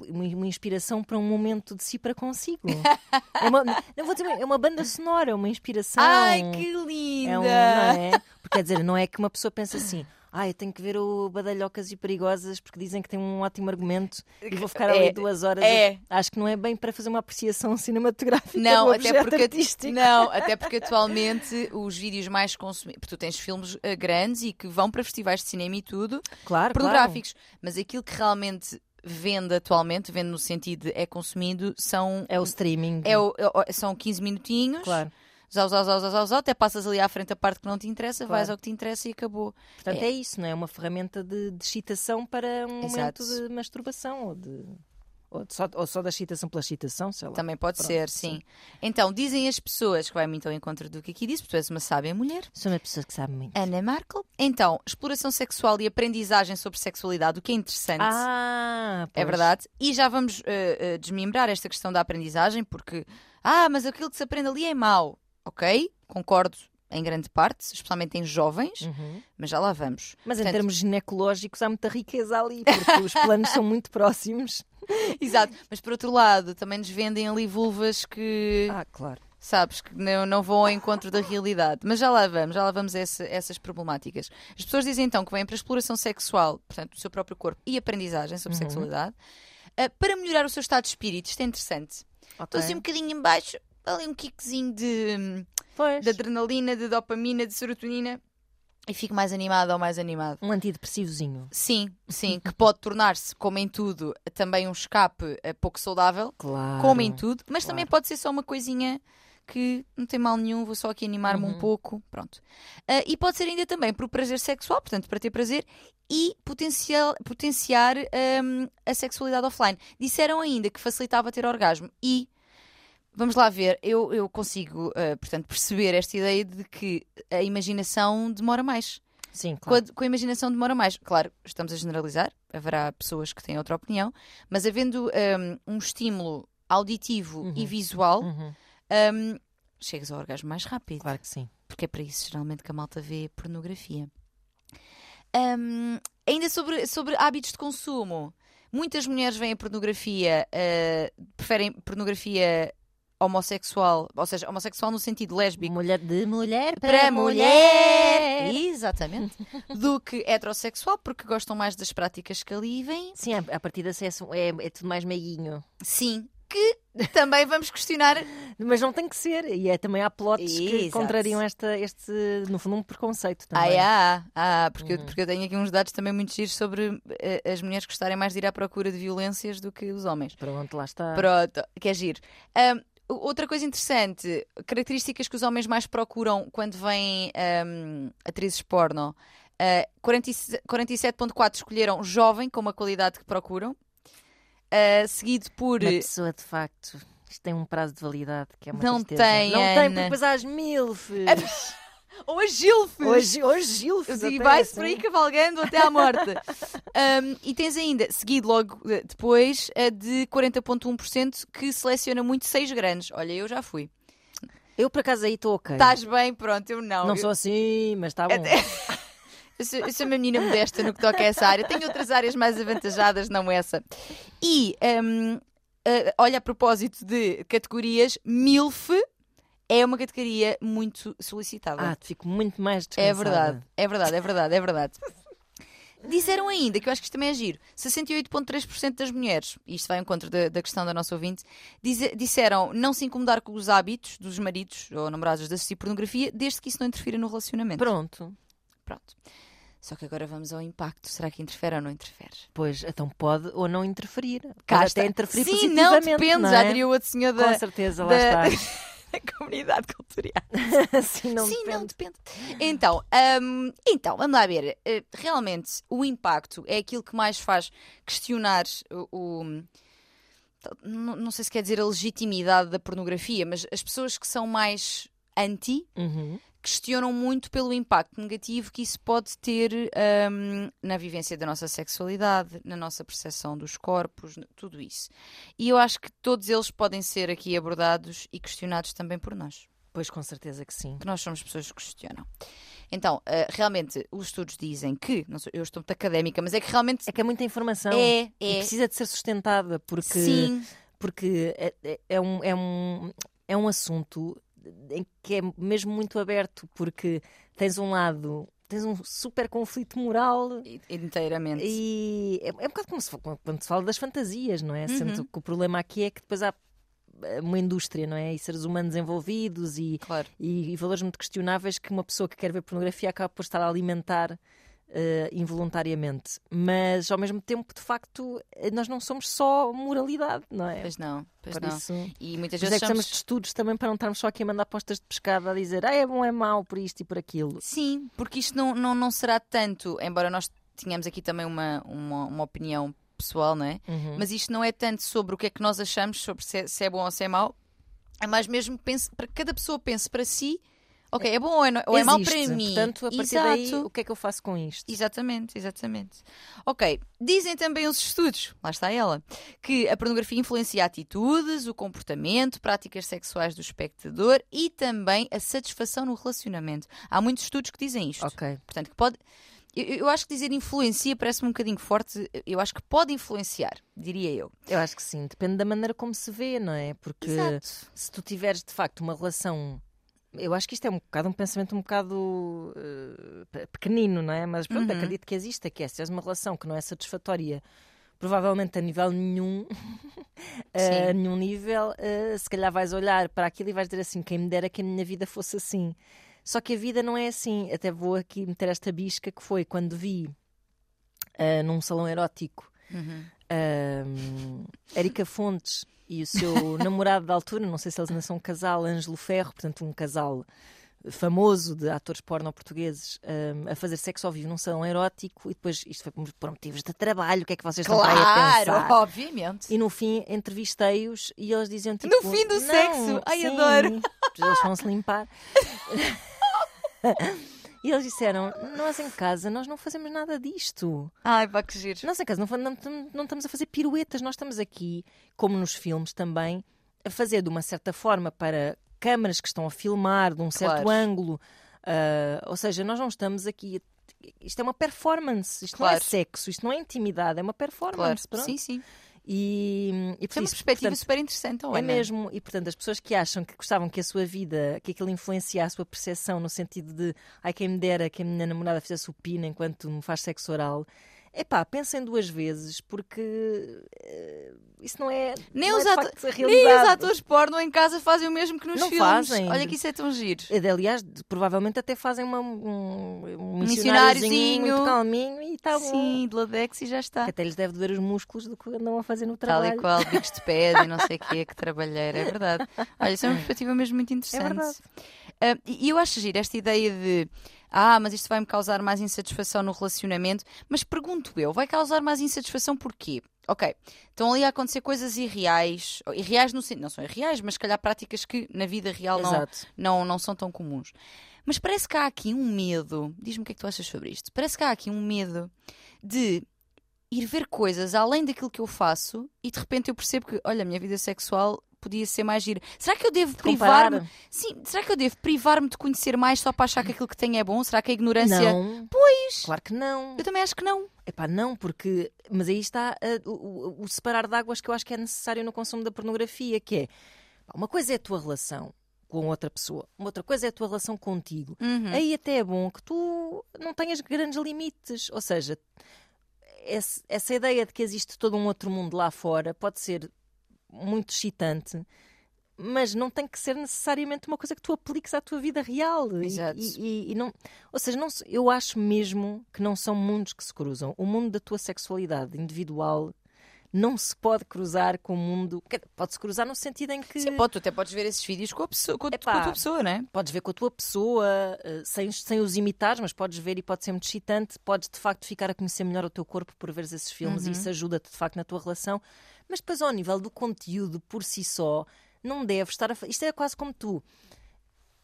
[SPEAKER 1] uma, uma inspiração para um momento de si para consigo. É uma, não vou dizer, é uma banda sonora, é uma inspiração.
[SPEAKER 2] Ai, que linda!
[SPEAKER 1] é um, não é? Porque quer dizer, não é que uma pessoa pensa assim. Ah, eu tenho que ver o Badalhocas e Perigosas porque dizem que tem um ótimo argumento e vou ficar ali
[SPEAKER 2] É,
[SPEAKER 1] duas horas.
[SPEAKER 2] é.
[SPEAKER 1] Acho que não é bem para fazer uma apreciação cinematográfica
[SPEAKER 2] Não, até porque,
[SPEAKER 1] artístico.
[SPEAKER 2] não, até porque atualmente os vídeos mais consumidos. Porque tu tens filmes eh, grandes e que vão para festivais de cinema e tudo,
[SPEAKER 1] Claro,
[SPEAKER 2] pornográficos. Mas aquilo que realmente vende atualmente, vende no sentido de é consumido, são.
[SPEAKER 1] É o streaming.
[SPEAKER 2] é o- é são 15 minutinhos.
[SPEAKER 1] Claro.
[SPEAKER 2] Zau, zau, zau, zau, zau, zau, até passas ali à frente a parte que não te interessa, vais
[SPEAKER 1] Claro.
[SPEAKER 2] ao que te interessa e acabou.
[SPEAKER 1] Portanto,
[SPEAKER 2] É.
[SPEAKER 1] é, isso, não é? Uma ferramenta de, de excitação para um
[SPEAKER 2] Exato.
[SPEAKER 1] momento de masturbação ou de, Ou só, ou só da excitação pela excitação, sei lá.
[SPEAKER 2] Também pode
[SPEAKER 1] Pronto,
[SPEAKER 2] ser, sim. Então, dizem as pessoas que vai muito ao encontro do que aqui disse, porque tu és uma sábia mulher.
[SPEAKER 1] Sou uma pessoa que sabe muito.
[SPEAKER 2] Ana Markle. Então, exploração sexual e aprendizagem sobre sexualidade, o que é interessante.
[SPEAKER 1] Ah,
[SPEAKER 2] É
[SPEAKER 1] pois.
[SPEAKER 2] verdade. E já vamos eh, eh, desmembrar esta questão da aprendizagem, porque, ah, mas aquilo que se aprende ali é mau. Ok, concordo em grande parte, especialmente em jovens,
[SPEAKER 1] Uhum.
[SPEAKER 2] mas já lá vamos.
[SPEAKER 1] Mas em
[SPEAKER 2] Portanto-
[SPEAKER 1] termos ginecológicos há muita riqueza ali, porque os planos são muito próximos.
[SPEAKER 2] Exato. Mas por outro lado, também nos vendem ali vulvas que,
[SPEAKER 1] Ah, claro.
[SPEAKER 2] sabes, que não, não vão ao encontro da realidade. Mas já lá vamos, já lá vamos a esse- essas problemáticas. As pessoas dizem então que vêm para exploração sexual, portanto, do seu próprio corpo e aprendizagem sobre
[SPEAKER 1] Uhum.
[SPEAKER 2] sexualidade, ah, para melhorar o seu estado de espírito. Isto é interessante. Estou
[SPEAKER 1] Ok.
[SPEAKER 2] assim um bocadinho em baixo, ali um kickzinho de,
[SPEAKER 1] Pois.
[SPEAKER 2] de adrenalina, de dopamina, de serotonina e fico mais animada ou mais animado.
[SPEAKER 1] Um antidepressivozinho.
[SPEAKER 2] Sim, sim, que pode tornar-se, como em tudo, também um escape eh, pouco saudável,
[SPEAKER 1] Claro.
[SPEAKER 2] como em tudo, mas também
[SPEAKER 1] claro.
[SPEAKER 2] pode ser só uma coisinha que não tem mal nenhum, vou só aqui animar-me um
[SPEAKER 1] Uhum.
[SPEAKER 2] pouco, pronto. Ah, e pode ser ainda também por prazer sexual, portanto, para ter prazer e potencial, potenciar hum, a sexualidade offline. Disseram ainda que facilitava ter orgasmo e Vamos lá ver, eu, eu consigo, ah, portanto, perceber esta ideia de que a imaginação demora mais.
[SPEAKER 1] Sim,
[SPEAKER 2] Com a,
[SPEAKER 1] claro.
[SPEAKER 2] com a imaginação demora mais. Claro, estamos a generalizar, haverá pessoas que têm outra opinião, mas havendo um, um estímulo auditivo
[SPEAKER 1] Uhum.
[SPEAKER 2] e visual,
[SPEAKER 1] Uhum,
[SPEAKER 2] um, chegas ao orgasmo mais rápido.
[SPEAKER 1] Claro que sim.
[SPEAKER 2] Porque é para isso geralmente que a malta vê pornografia. Um, ainda sobre, sobre hábitos de consumo. Muitas mulheres veem a pornografia, uh, preferem pornografia homossexual, ou seja, homossexual no sentido lésbico
[SPEAKER 1] Mulher de mulher para,
[SPEAKER 2] para
[SPEAKER 1] mulher.
[SPEAKER 2] mulher, exatamente, do que heterossexual, porque gostam mais das práticas que ali vêm.
[SPEAKER 1] Sim, a, partir da sessão é, é tudo mais meiguinho.
[SPEAKER 2] Sim, que também vamos questionar.
[SPEAKER 1] Mas não tem que ser. E é também há plots que
[SPEAKER 2] Exato.
[SPEAKER 1] contrariam esta, este, no fundo, um preconceito
[SPEAKER 2] Ah,
[SPEAKER 1] também.
[SPEAKER 2] ah, ah, porque, eu,
[SPEAKER 1] Uhum.
[SPEAKER 2] porque eu tenho aqui uns dados também muito giros sobre eh, as mulheres gostarem mais de ir à procura de violências do que os homens.
[SPEAKER 1] Pronto, lá está.
[SPEAKER 2] Pronto, que é giro. Ahm, outra coisa interessante, características que os homens mais procuram quando vêm ahm, atrizes porno. Ah, 47 47.4 escolheram jovem com uma qualidade que procuram. Ah, seguido por
[SPEAKER 1] Uma pessoa, de facto, isto tem um prazo de validade que é uma
[SPEAKER 2] Não
[SPEAKER 1] tristeza.
[SPEAKER 2] tem,
[SPEAKER 1] Não tem,
[SPEAKER 2] Ana.
[SPEAKER 1] porque depois há as milfes.
[SPEAKER 2] ou a Gilfes.
[SPEAKER 1] hoje, hoje gilfes.
[SPEAKER 2] E
[SPEAKER 1] até,
[SPEAKER 2] vai-se
[SPEAKER 1] assim.
[SPEAKER 2] por aí cavalgando até à morte. Um, e tens ainda, seguido logo eh, depois, a de 40,1% que seleciona muito seis grandes. Olha, eu já fui.
[SPEAKER 1] Eu, por acaso, aí estou ok.
[SPEAKER 2] Estás bem, pronto, eu não.
[SPEAKER 1] Não
[SPEAKER 2] eu,
[SPEAKER 1] sou assim, mas está bom.
[SPEAKER 2] eu sou, eu sou uma menina modesta no que toca a essa área. Tenho outras áreas mais avantajadas, não essa. E, um, eh, olha, a propósito de categorias, MILF é uma categoria muito solicitada.
[SPEAKER 1] Ah, fico muito mais descansada.
[SPEAKER 2] É verdade, é verdade, é verdade, é verdade. Disseram ainda, que eu acho que isto também é giro, 68,3% das mulheres, isto vai em contra da, da questão da nossa ouvinte, dize- disseram não se incomodar com os hábitos dos maridos ou namorados de assistir pornografia, desde que isso não interfira no relacionamento.
[SPEAKER 1] Pronto.
[SPEAKER 2] Pronto. Só que agora vamos ao impacto. Será que interfere ou não interfere?
[SPEAKER 1] Pois, então pode ou não interferir. Pode
[SPEAKER 2] Cá
[SPEAKER 1] até
[SPEAKER 2] está.
[SPEAKER 1] interferir
[SPEAKER 2] Sim,
[SPEAKER 1] positivamente,
[SPEAKER 2] não, depende,
[SPEAKER 1] não
[SPEAKER 2] já
[SPEAKER 1] é?
[SPEAKER 2] diria o outro senhor
[SPEAKER 1] Com
[SPEAKER 2] da,
[SPEAKER 1] certeza, lá
[SPEAKER 2] da-
[SPEAKER 1] está.
[SPEAKER 2] da comunidade cultural.
[SPEAKER 1] Sim, não
[SPEAKER 2] Sim,
[SPEAKER 1] depende.
[SPEAKER 2] não depende. Então, hum, então, vamos lá ver. Eh, realmente, o impacto é aquilo que mais faz questionar o. o- não, não sei se quer dizer a legitimidade da pornografia, mas as pessoas que são mais anti
[SPEAKER 1] Uhum.
[SPEAKER 2] Questionam muito pelo impacto negativo que isso pode ter hum, na vivência da nossa sexualidade, na nossa percepção dos corpos, tudo isso. E eu acho que todos eles podem ser aqui abordados e questionados também por nós
[SPEAKER 1] Pois, com certeza que sim.
[SPEAKER 2] que nós somos pessoas que questionam. Então, eh, realmente, os estudos dizem que, sei, eu estou muito académica, mas é que realmente
[SPEAKER 1] É que é muita informação.
[SPEAKER 2] é,
[SPEAKER 1] E
[SPEAKER 2] é,
[SPEAKER 1] precisa de ser sustentada, porque,
[SPEAKER 2] sim,
[SPEAKER 1] porque é, é- é um, é, um, é um assunto em que é mesmo muito aberto, porque tens um lado, tens um super conflito moral
[SPEAKER 2] inteiramente.
[SPEAKER 1] e é, é um bocado como se, quando se fala das fantasias, não é? Sendo
[SPEAKER 2] Uhum.
[SPEAKER 1] que o problema aqui é que depois há eh, uma indústria, não é? E seres humanos envolvidos e,
[SPEAKER 2] Claro.
[SPEAKER 1] e, e valores muito questionáveis que uma pessoa que quer ver pornografia acaba por estar a alimentar eh, involuntariamente. Mas ao mesmo tempo, de facto, eh, nós não somos só moralidade, não é?
[SPEAKER 2] Pois não, pois
[SPEAKER 1] por
[SPEAKER 2] não.
[SPEAKER 1] isso,
[SPEAKER 2] E muitas
[SPEAKER 1] é
[SPEAKER 2] vezes
[SPEAKER 1] que
[SPEAKER 2] somos...
[SPEAKER 1] de estudos também para não estarmos só aqui a mandar postas de pescado a dizer ah, é bom, é mau por isto e por aquilo.
[SPEAKER 2] Sim, porque isto não, não, não será tanto, embora nós tenhamos aqui também uma, uma, uma opinião pessoal, não é?
[SPEAKER 1] Uhum.
[SPEAKER 2] Mas isto não é tanto sobre o que é que nós achamos, sobre se é, se é bom ou se é mau, é mais mesmo pense, para que cada pessoa pense para si, ok, é bom ou é, ou é mau para mim.
[SPEAKER 1] Portanto, a partir
[SPEAKER 2] Exato.
[SPEAKER 1] daí, o que é que eu faço com isto?
[SPEAKER 2] Exatamente, exatamente. Ok, dizem também os estudos, lá está ela, que a pornografia influencia atitudes, o comportamento, práticas sexuais do espectador e também a satisfação no relacionamento. Há muitos estudos que dizem isto.
[SPEAKER 1] Ok.
[SPEAKER 2] Portanto, que pode. Eu, eu acho que dizer influencia parece-me um bocadinho forte. Eu acho que pode influenciar, diria eu.
[SPEAKER 1] Eu acho que sim, depende da maneira como se vê, não é? Porque
[SPEAKER 2] Exato.
[SPEAKER 1] se tu tiveres de facto uma relação. Eu acho que isto é um bocado um pensamento um bocado eh, pe- pequenino, não é? Mas pronto,
[SPEAKER 2] Uhum.
[SPEAKER 1] acredito que exista, que é se tens uma relação que não é satisfatória, provavelmente a nível nenhum, a
[SPEAKER 2] Sim.
[SPEAKER 1] nenhum nível, eh, se calhar vais olhar para aquilo e vais dizer assim: quem me dera que a minha vida fosse assim. Só que a vida não é assim. Até vou aqui meter esta bisca que foi quando vi eh, num salão erótico
[SPEAKER 2] Uhum.
[SPEAKER 1] Ahm, Érica Fontes e o seu namorado da altura, não sei se eles ainda são um casal, Ângelo Ferro, portanto, um casal famoso de atores porno portugueses, ahm, a fazer sexo ao vivo num salão erótico e depois isto foi por, motivos de trabalho, o que é que vocês estão para aí a pensar?
[SPEAKER 2] Claro, obviamente.
[SPEAKER 1] E no fim entrevistei-os e eles diziam tipo.
[SPEAKER 2] No fim do
[SPEAKER 1] "Não,
[SPEAKER 2] sexo? Ai,
[SPEAKER 1] sim."
[SPEAKER 2] adoro.
[SPEAKER 1] Eles vão se limpar. e eles disseram: Nós em casa nós não fazemos nada disto.
[SPEAKER 2] Ai, pá, que giro.
[SPEAKER 1] Nós em casa não, não, não estamos a fazer piruetas, nós estamos aqui, como nos filmes também, a fazer de uma certa forma para câmaras que estão a filmar, de um certo
[SPEAKER 2] Claro.
[SPEAKER 1] ângulo. ah, ou seja, nós não estamos aqui. Isto é uma performance, isto não é
[SPEAKER 2] Claro.
[SPEAKER 1] sexo, isto não é intimidade, é uma
[SPEAKER 2] Claro,
[SPEAKER 1] performance. pronto.
[SPEAKER 2] sim, sim.
[SPEAKER 1] E, e por
[SPEAKER 2] Isso é uma perspectiva
[SPEAKER 1] portanto,
[SPEAKER 2] super interessante, oh,
[SPEAKER 1] é mesmo, e portanto as pessoas que acham que gostavam que a sua vida, que aquilo influencia a sua percepção no sentido de ai quem me dera que a minha namorada fizesse o pino enquanto me faz sexo oral, epá, pensem duas vezes porque eh, isso não é,
[SPEAKER 2] Nem
[SPEAKER 1] não
[SPEAKER 2] os
[SPEAKER 1] é
[SPEAKER 2] ato- Nem os atores porno em casa fazem o mesmo que nos
[SPEAKER 1] Não
[SPEAKER 2] filmes.
[SPEAKER 1] fazem.
[SPEAKER 2] Olha que isso é tão giro.
[SPEAKER 1] Eh, Aliás, provavelmente até fazem uma, um, um
[SPEAKER 2] missionáriozinho.
[SPEAKER 1] muito calminho e está bom.
[SPEAKER 2] Sim, de Ladex e já está.
[SPEAKER 1] Que até lhes deve doer os músculos do que andam a fazer no
[SPEAKER 2] Tal
[SPEAKER 1] trabalho.
[SPEAKER 2] e qual, bicos de pé e não sei o quê, que trabalheira, é verdade. Olha, isso é uma perspectiva mesmo muito interessante.
[SPEAKER 1] verdade.
[SPEAKER 2] Ah, e e eu acho giro esta ideia de ah, mas isto vai-me causar mais insatisfação no relacionamento. Mas pergunto eu, vai causar mais insatisfação porquê? Ok, estão ali a acontecer coisas irreais, irreais no sentido, não são irreais, mas se calhar práticas que na vida real não, não, não são tão comuns. Mas parece que há aqui um medo, diz-me o que é que tu achas sobre isto, parece que há aqui um medo de ir ver coisas além daquilo que eu faço e de repente eu percebo que, olha, a minha vida sexual podia ser mais gira. Será que eu devo
[SPEAKER 1] Comparar.
[SPEAKER 2] privar-me? Sim, será que eu devo privar-me de conhecer mais só para achar que aquilo que tenho é bom? Será que a ignorância.
[SPEAKER 1] Não.
[SPEAKER 2] Pois!
[SPEAKER 1] Claro que não.
[SPEAKER 2] Eu também acho que não.
[SPEAKER 1] Epá, não, porque. Mas aí está ah, o, o- separar de águas que eu acho que é necessário no consumo da pornografia, que é pá, uma coisa é a tua relação com outra pessoa, uma outra coisa é a tua relação contigo.
[SPEAKER 2] Uhum.
[SPEAKER 1] Aí até é bom que tu não tenhas grandes limites. Ou seja, esse- essa ideia de que existe todo um outro mundo lá fora pode ser muito excitante. Mas não tem que ser necessariamente uma coisa que tu apliques à tua vida real. E-
[SPEAKER 2] Exato.
[SPEAKER 1] E, e- e não, ou seja, não, eu acho mesmo que não são mundos que se cruzam. O mundo da tua sexualidade individual não se pode cruzar com o mundo. Pode-se cruzar no sentido em que
[SPEAKER 2] Sim, pode, tu até podes ver esses vídeos com a, pessoa, com
[SPEAKER 1] Epá.
[SPEAKER 2] com a tua pessoa, não é?
[SPEAKER 1] podes ver com a tua pessoa, eh, sem, sem os imitares, mas podes ver e pode ser muito excitante. Podes de facto ficar a conhecer melhor o teu corpo por veres esses filmes
[SPEAKER 2] Uhum.
[SPEAKER 1] e isso ajuda-te de facto na tua relação. Mas depois, ao nível do conteúdo por si só, não deve estar a. Isto é quase como tu.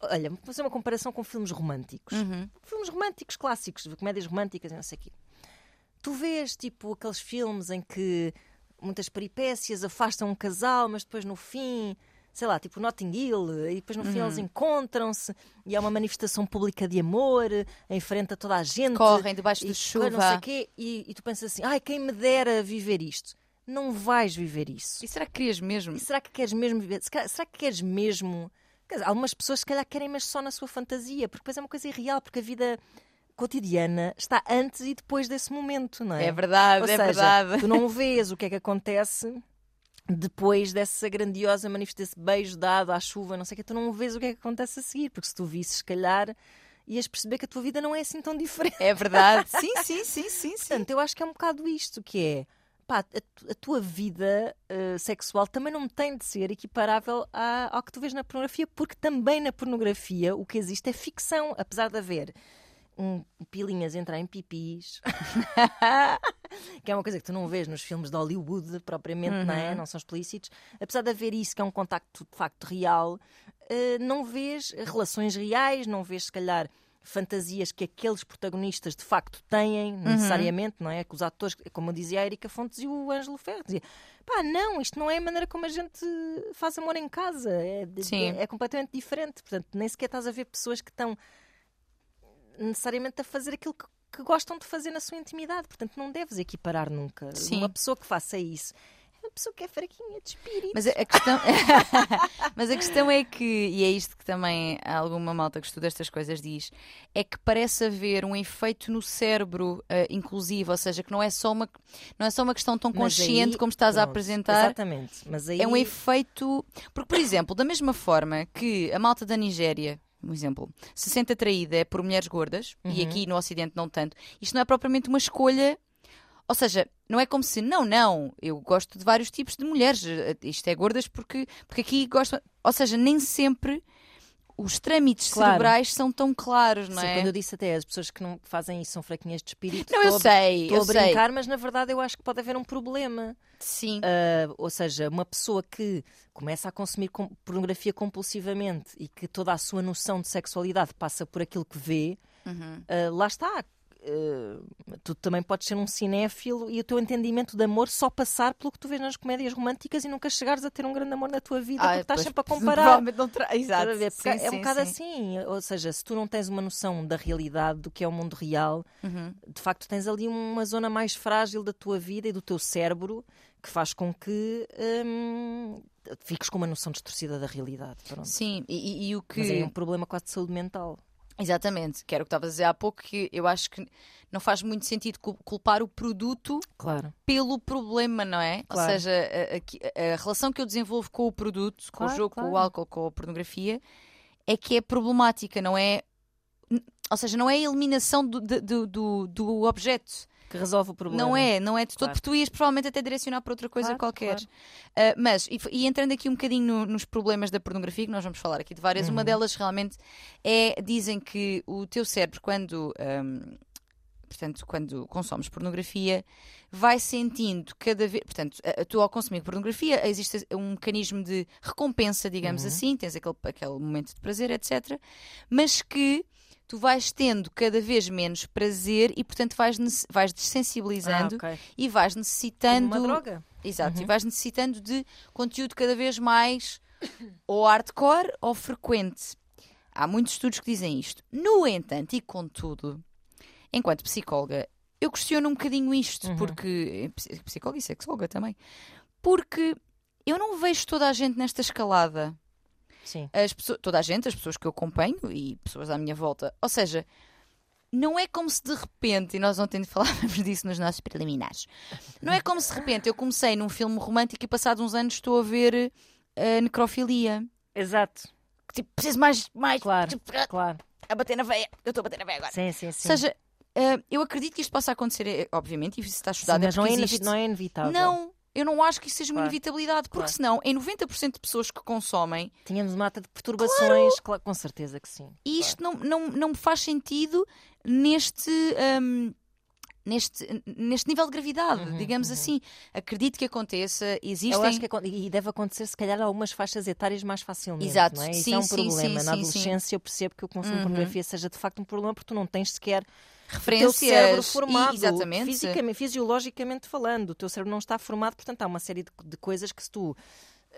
[SPEAKER 1] Olha, vou fazer uma comparação com filmes românticos.
[SPEAKER 2] Uhum.
[SPEAKER 1] Filmes românticos clássicos, comédias românticas e não sei o quê. Tu vês, tipo, aqueles filmes em que muitas peripécias afastam um casal, mas depois no fim, sei lá, tipo Notting Hill, e depois no fim
[SPEAKER 2] Uhum.
[SPEAKER 1] eles encontram-se e há uma manifestação pública de amor em frente a toda a gente.
[SPEAKER 2] Correm debaixo
[SPEAKER 1] e
[SPEAKER 2] de
[SPEAKER 1] coisa, Não sei
[SPEAKER 2] chuva.
[SPEAKER 1] quê, e, e tu pensas assim, ai, quem me dera viver isto. Não vais viver isso.
[SPEAKER 2] E será que querias mesmo?
[SPEAKER 1] E será que queres mesmo viver? Será que queres mesmo? Dizer, algumas pessoas se calhar querem, mas só na sua fantasia, porque depois é uma coisa irreal, porque a vida cotidiana está antes e depois desse momento, não é?
[SPEAKER 2] É verdade,
[SPEAKER 1] Ou
[SPEAKER 2] é
[SPEAKER 1] seja,
[SPEAKER 2] verdade.
[SPEAKER 1] tu não vês o que é que acontece depois dessa grandiosa manifestação, desse beijo dado à chuva, não sei o que, tu não vês o que é que acontece a seguir, porque se tu visses, se calhar, ias perceber que a tua vida não é assim tão diferente.
[SPEAKER 2] É verdade. Sim, sim, sim, sim, sim.
[SPEAKER 1] Portanto, eu acho que é um bocado isto, que é pá, a, a tua vida eh, sexual também não tem de ser equiparável à- ao que tu vês na pornografia, porque também na pornografia o que existe é ficção, apesar de haver um pilinhas entrar em pipis, que é uma coisa que tu não vês nos filmes de Hollywood propriamente, não é?
[SPEAKER 2] Uhum.
[SPEAKER 1] Não são explícitos. Apesar de haver isso, que é um contacto de facto real, eh, não vês relações reais, não vês se calhar fantasias que aqueles protagonistas de facto têm,
[SPEAKER 2] Uhum.
[SPEAKER 1] necessariamente, não é? Que os atores, como dizia a Erika Fontes e o Ângelo Ferro, dizia pá, não, isto não é a maneira como a gente faz amor em casa, é, é, é completamente diferente. Portanto, nem sequer estás a ver pessoas que estão necessariamente a fazer aquilo que, que gostam de fazer na sua intimidade. Portanto, não deves equiparar nunca.
[SPEAKER 2] Sim.
[SPEAKER 1] Uma pessoa que faça isso é uma pessoa que é fraquinha de espírito.
[SPEAKER 2] Mas a a questão, mas a questão é que, e é isto que também alguma malta que estuda estas coisas diz, é que parece haver um efeito no cérebro eh, inclusive, ou seja, que não é só uma, não é só uma questão tão
[SPEAKER 1] Mas
[SPEAKER 2] consciente
[SPEAKER 1] aí,
[SPEAKER 2] como estás a
[SPEAKER 1] pronto,
[SPEAKER 2] apresentar.
[SPEAKER 1] Exatamente. Mas aí
[SPEAKER 2] É um efeito. Porque, por exemplo, da mesma forma que a malta da Nigéria, um exemplo, se sente atraída por mulheres gordas, e
[SPEAKER 1] Uhum.
[SPEAKER 2] aqui no Ocidente não tanto, isto não é propriamente uma escolha. Ou seja, não é como se, não, não, eu gosto de vários tipos de mulheres, eh, isto é gordas porque, porque aqui gosto. Ou seja, nem sempre os trâmites
[SPEAKER 1] Claro.
[SPEAKER 2] cerebrais são tão claros, não
[SPEAKER 1] Sim,
[SPEAKER 2] é?
[SPEAKER 1] quando eu disse até as pessoas que não fazem isso são fraquinhas de espírito.
[SPEAKER 2] Não, eu
[SPEAKER 1] estou
[SPEAKER 2] sei,
[SPEAKER 1] Estou
[SPEAKER 2] eu
[SPEAKER 1] a
[SPEAKER 2] sei.
[SPEAKER 1] brincar, mas na verdade eu acho que pode haver um problema.
[SPEAKER 2] Sim.
[SPEAKER 1] Ah, ou seja, uma pessoa que começa a consumir com- pornografia compulsivamente e que toda a sua noção de sexualidade passa por aquilo que vê,
[SPEAKER 2] Uhum.
[SPEAKER 1] ah, lá está. Ah, tu também podes ser um cinéfilo e o teu entendimento de amor só passar pelo que tu vês nas comédias românticas e nunca chegares a ter um grande amor na tua vida
[SPEAKER 2] Ah,
[SPEAKER 1] porque estás sempre a comparar.
[SPEAKER 2] não tra- Exato.
[SPEAKER 1] ver?
[SPEAKER 2] Sim,
[SPEAKER 1] é um bocado
[SPEAKER 2] sim.
[SPEAKER 1] assim, ou seja, se tu não tens uma noção da realidade, do que é o mundo real,
[SPEAKER 2] Uhum.
[SPEAKER 1] de facto tens ali uma zona mais frágil da tua vida e do teu cérebro que faz com que hum, fiques com uma noção distorcida da realidade. Pronto.
[SPEAKER 2] Sim, e, e- e o que.
[SPEAKER 1] Mas é um problema quase de saúde mental.
[SPEAKER 2] Exatamente, que era o que estava a dizer há pouco, que eu acho que não faz muito sentido cul- culpar o produto
[SPEAKER 1] Claro.
[SPEAKER 2] pelo problema, não é?
[SPEAKER 1] Claro.
[SPEAKER 2] Ou seja, a, a- a relação que eu desenvolvo com o produto, com o
[SPEAKER 1] Claro,
[SPEAKER 2] jogo, com o álcool, com a pornografia, é que é problemática, não é? Ou seja, não é a eliminação do, do, do, do objeto.
[SPEAKER 1] Que resolve o problema.
[SPEAKER 2] Não é, não é de todo,
[SPEAKER 1] Claro.
[SPEAKER 2] porque tu ias provavelmente até direcionar para outra coisa
[SPEAKER 1] Claro,
[SPEAKER 2] qualquer.
[SPEAKER 1] claro.
[SPEAKER 2] Uh, mas, e, e entrando aqui um bocadinho no- nos problemas da pornografia, que nós vamos falar aqui de várias,
[SPEAKER 1] Uhum.
[SPEAKER 2] uma delas realmente é, dizem que o teu cérebro, quando, um, portanto, quando consomes pornografia, vai sentindo cada vez, portanto, tu ao consumir pornografia, existe um mecanismo de recompensa, digamos
[SPEAKER 1] Uhum.
[SPEAKER 2] assim, tens aquele, aquele momento de prazer, etc. Mas que tu vais tendo cada vez menos prazer e, portanto, vais, vais desensibilizando
[SPEAKER 1] Ah, ok.
[SPEAKER 2] e vais
[SPEAKER 1] Como
[SPEAKER 2] necessitando.
[SPEAKER 1] uma droga.
[SPEAKER 2] Exato, e
[SPEAKER 1] Uhum.
[SPEAKER 2] vais necessitando de conteúdo cada vez mais ou hardcore ou frequente. Há muitos estudos que dizem isto. No entanto, e contudo, enquanto psicóloga, eu questiono um bocadinho isto,
[SPEAKER 1] Uhum.
[SPEAKER 2] porque. ps- Psicóloga e sexóloga também. Porque eu não vejo toda a gente nesta escalada
[SPEAKER 1] Sim.
[SPEAKER 2] as pessoas, toda a gente, as pessoas que eu acompanho e pessoas à minha volta. Ou seja, não é como se de repente, e nós ontem falávamos disso nos nossos preliminares, não é como se de repente eu comecei num filme romântico e passados uns anos estou a ver a necrofilia.
[SPEAKER 1] Exato.
[SPEAKER 2] Tipo, preciso mais, mais,
[SPEAKER 1] Claro.
[SPEAKER 2] tipo,
[SPEAKER 1] Claro.
[SPEAKER 2] a bater na veia. Eu estou a bater na veia agora.
[SPEAKER 1] Sim, sim, sim.
[SPEAKER 2] Ou seja, eh, eu acredito que isto possa acontecer, eh, obviamente, e se está
[SPEAKER 1] Sim,
[SPEAKER 2] estudado é
[SPEAKER 1] mas não
[SPEAKER 2] porque
[SPEAKER 1] é,
[SPEAKER 2] existe.
[SPEAKER 1] não é inevitável.
[SPEAKER 2] Não, eu não acho que isso seja uma
[SPEAKER 1] Claro.
[SPEAKER 2] inevitabilidade, porque
[SPEAKER 1] Claro.
[SPEAKER 2] senão, em 90% de pessoas que consomem,
[SPEAKER 1] Tínhamos uma data de perturbações, claro, com certeza que sim.
[SPEAKER 2] E isto não, não, não me faz sentido neste. hum, Neste, neste nível de gravidade,
[SPEAKER 1] Uhum,
[SPEAKER 2] digamos
[SPEAKER 1] uhum.
[SPEAKER 2] assim. Acredito que aconteça, existem.
[SPEAKER 1] Eu acho que e deve acontecer, se calhar, a algumas faixas etárias mais facilmente.
[SPEAKER 2] Exato.
[SPEAKER 1] Não é? Isso
[SPEAKER 2] Sim,
[SPEAKER 1] é um
[SPEAKER 2] sim,
[SPEAKER 1] problema.
[SPEAKER 2] sim,
[SPEAKER 1] Na adolescência, eu percebo que o consumo
[SPEAKER 2] Uhum.
[SPEAKER 1] de pornografia seja de facto um problema porque tu não tens sequer o teu
[SPEAKER 2] referências.
[SPEAKER 1] cérebro
[SPEAKER 2] e-
[SPEAKER 1] formado.
[SPEAKER 2] exatamente.
[SPEAKER 1] Fisicamente, fisiologicamente falando. O teu cérebro não está formado, portanto, há uma série de, de coisas que se tu.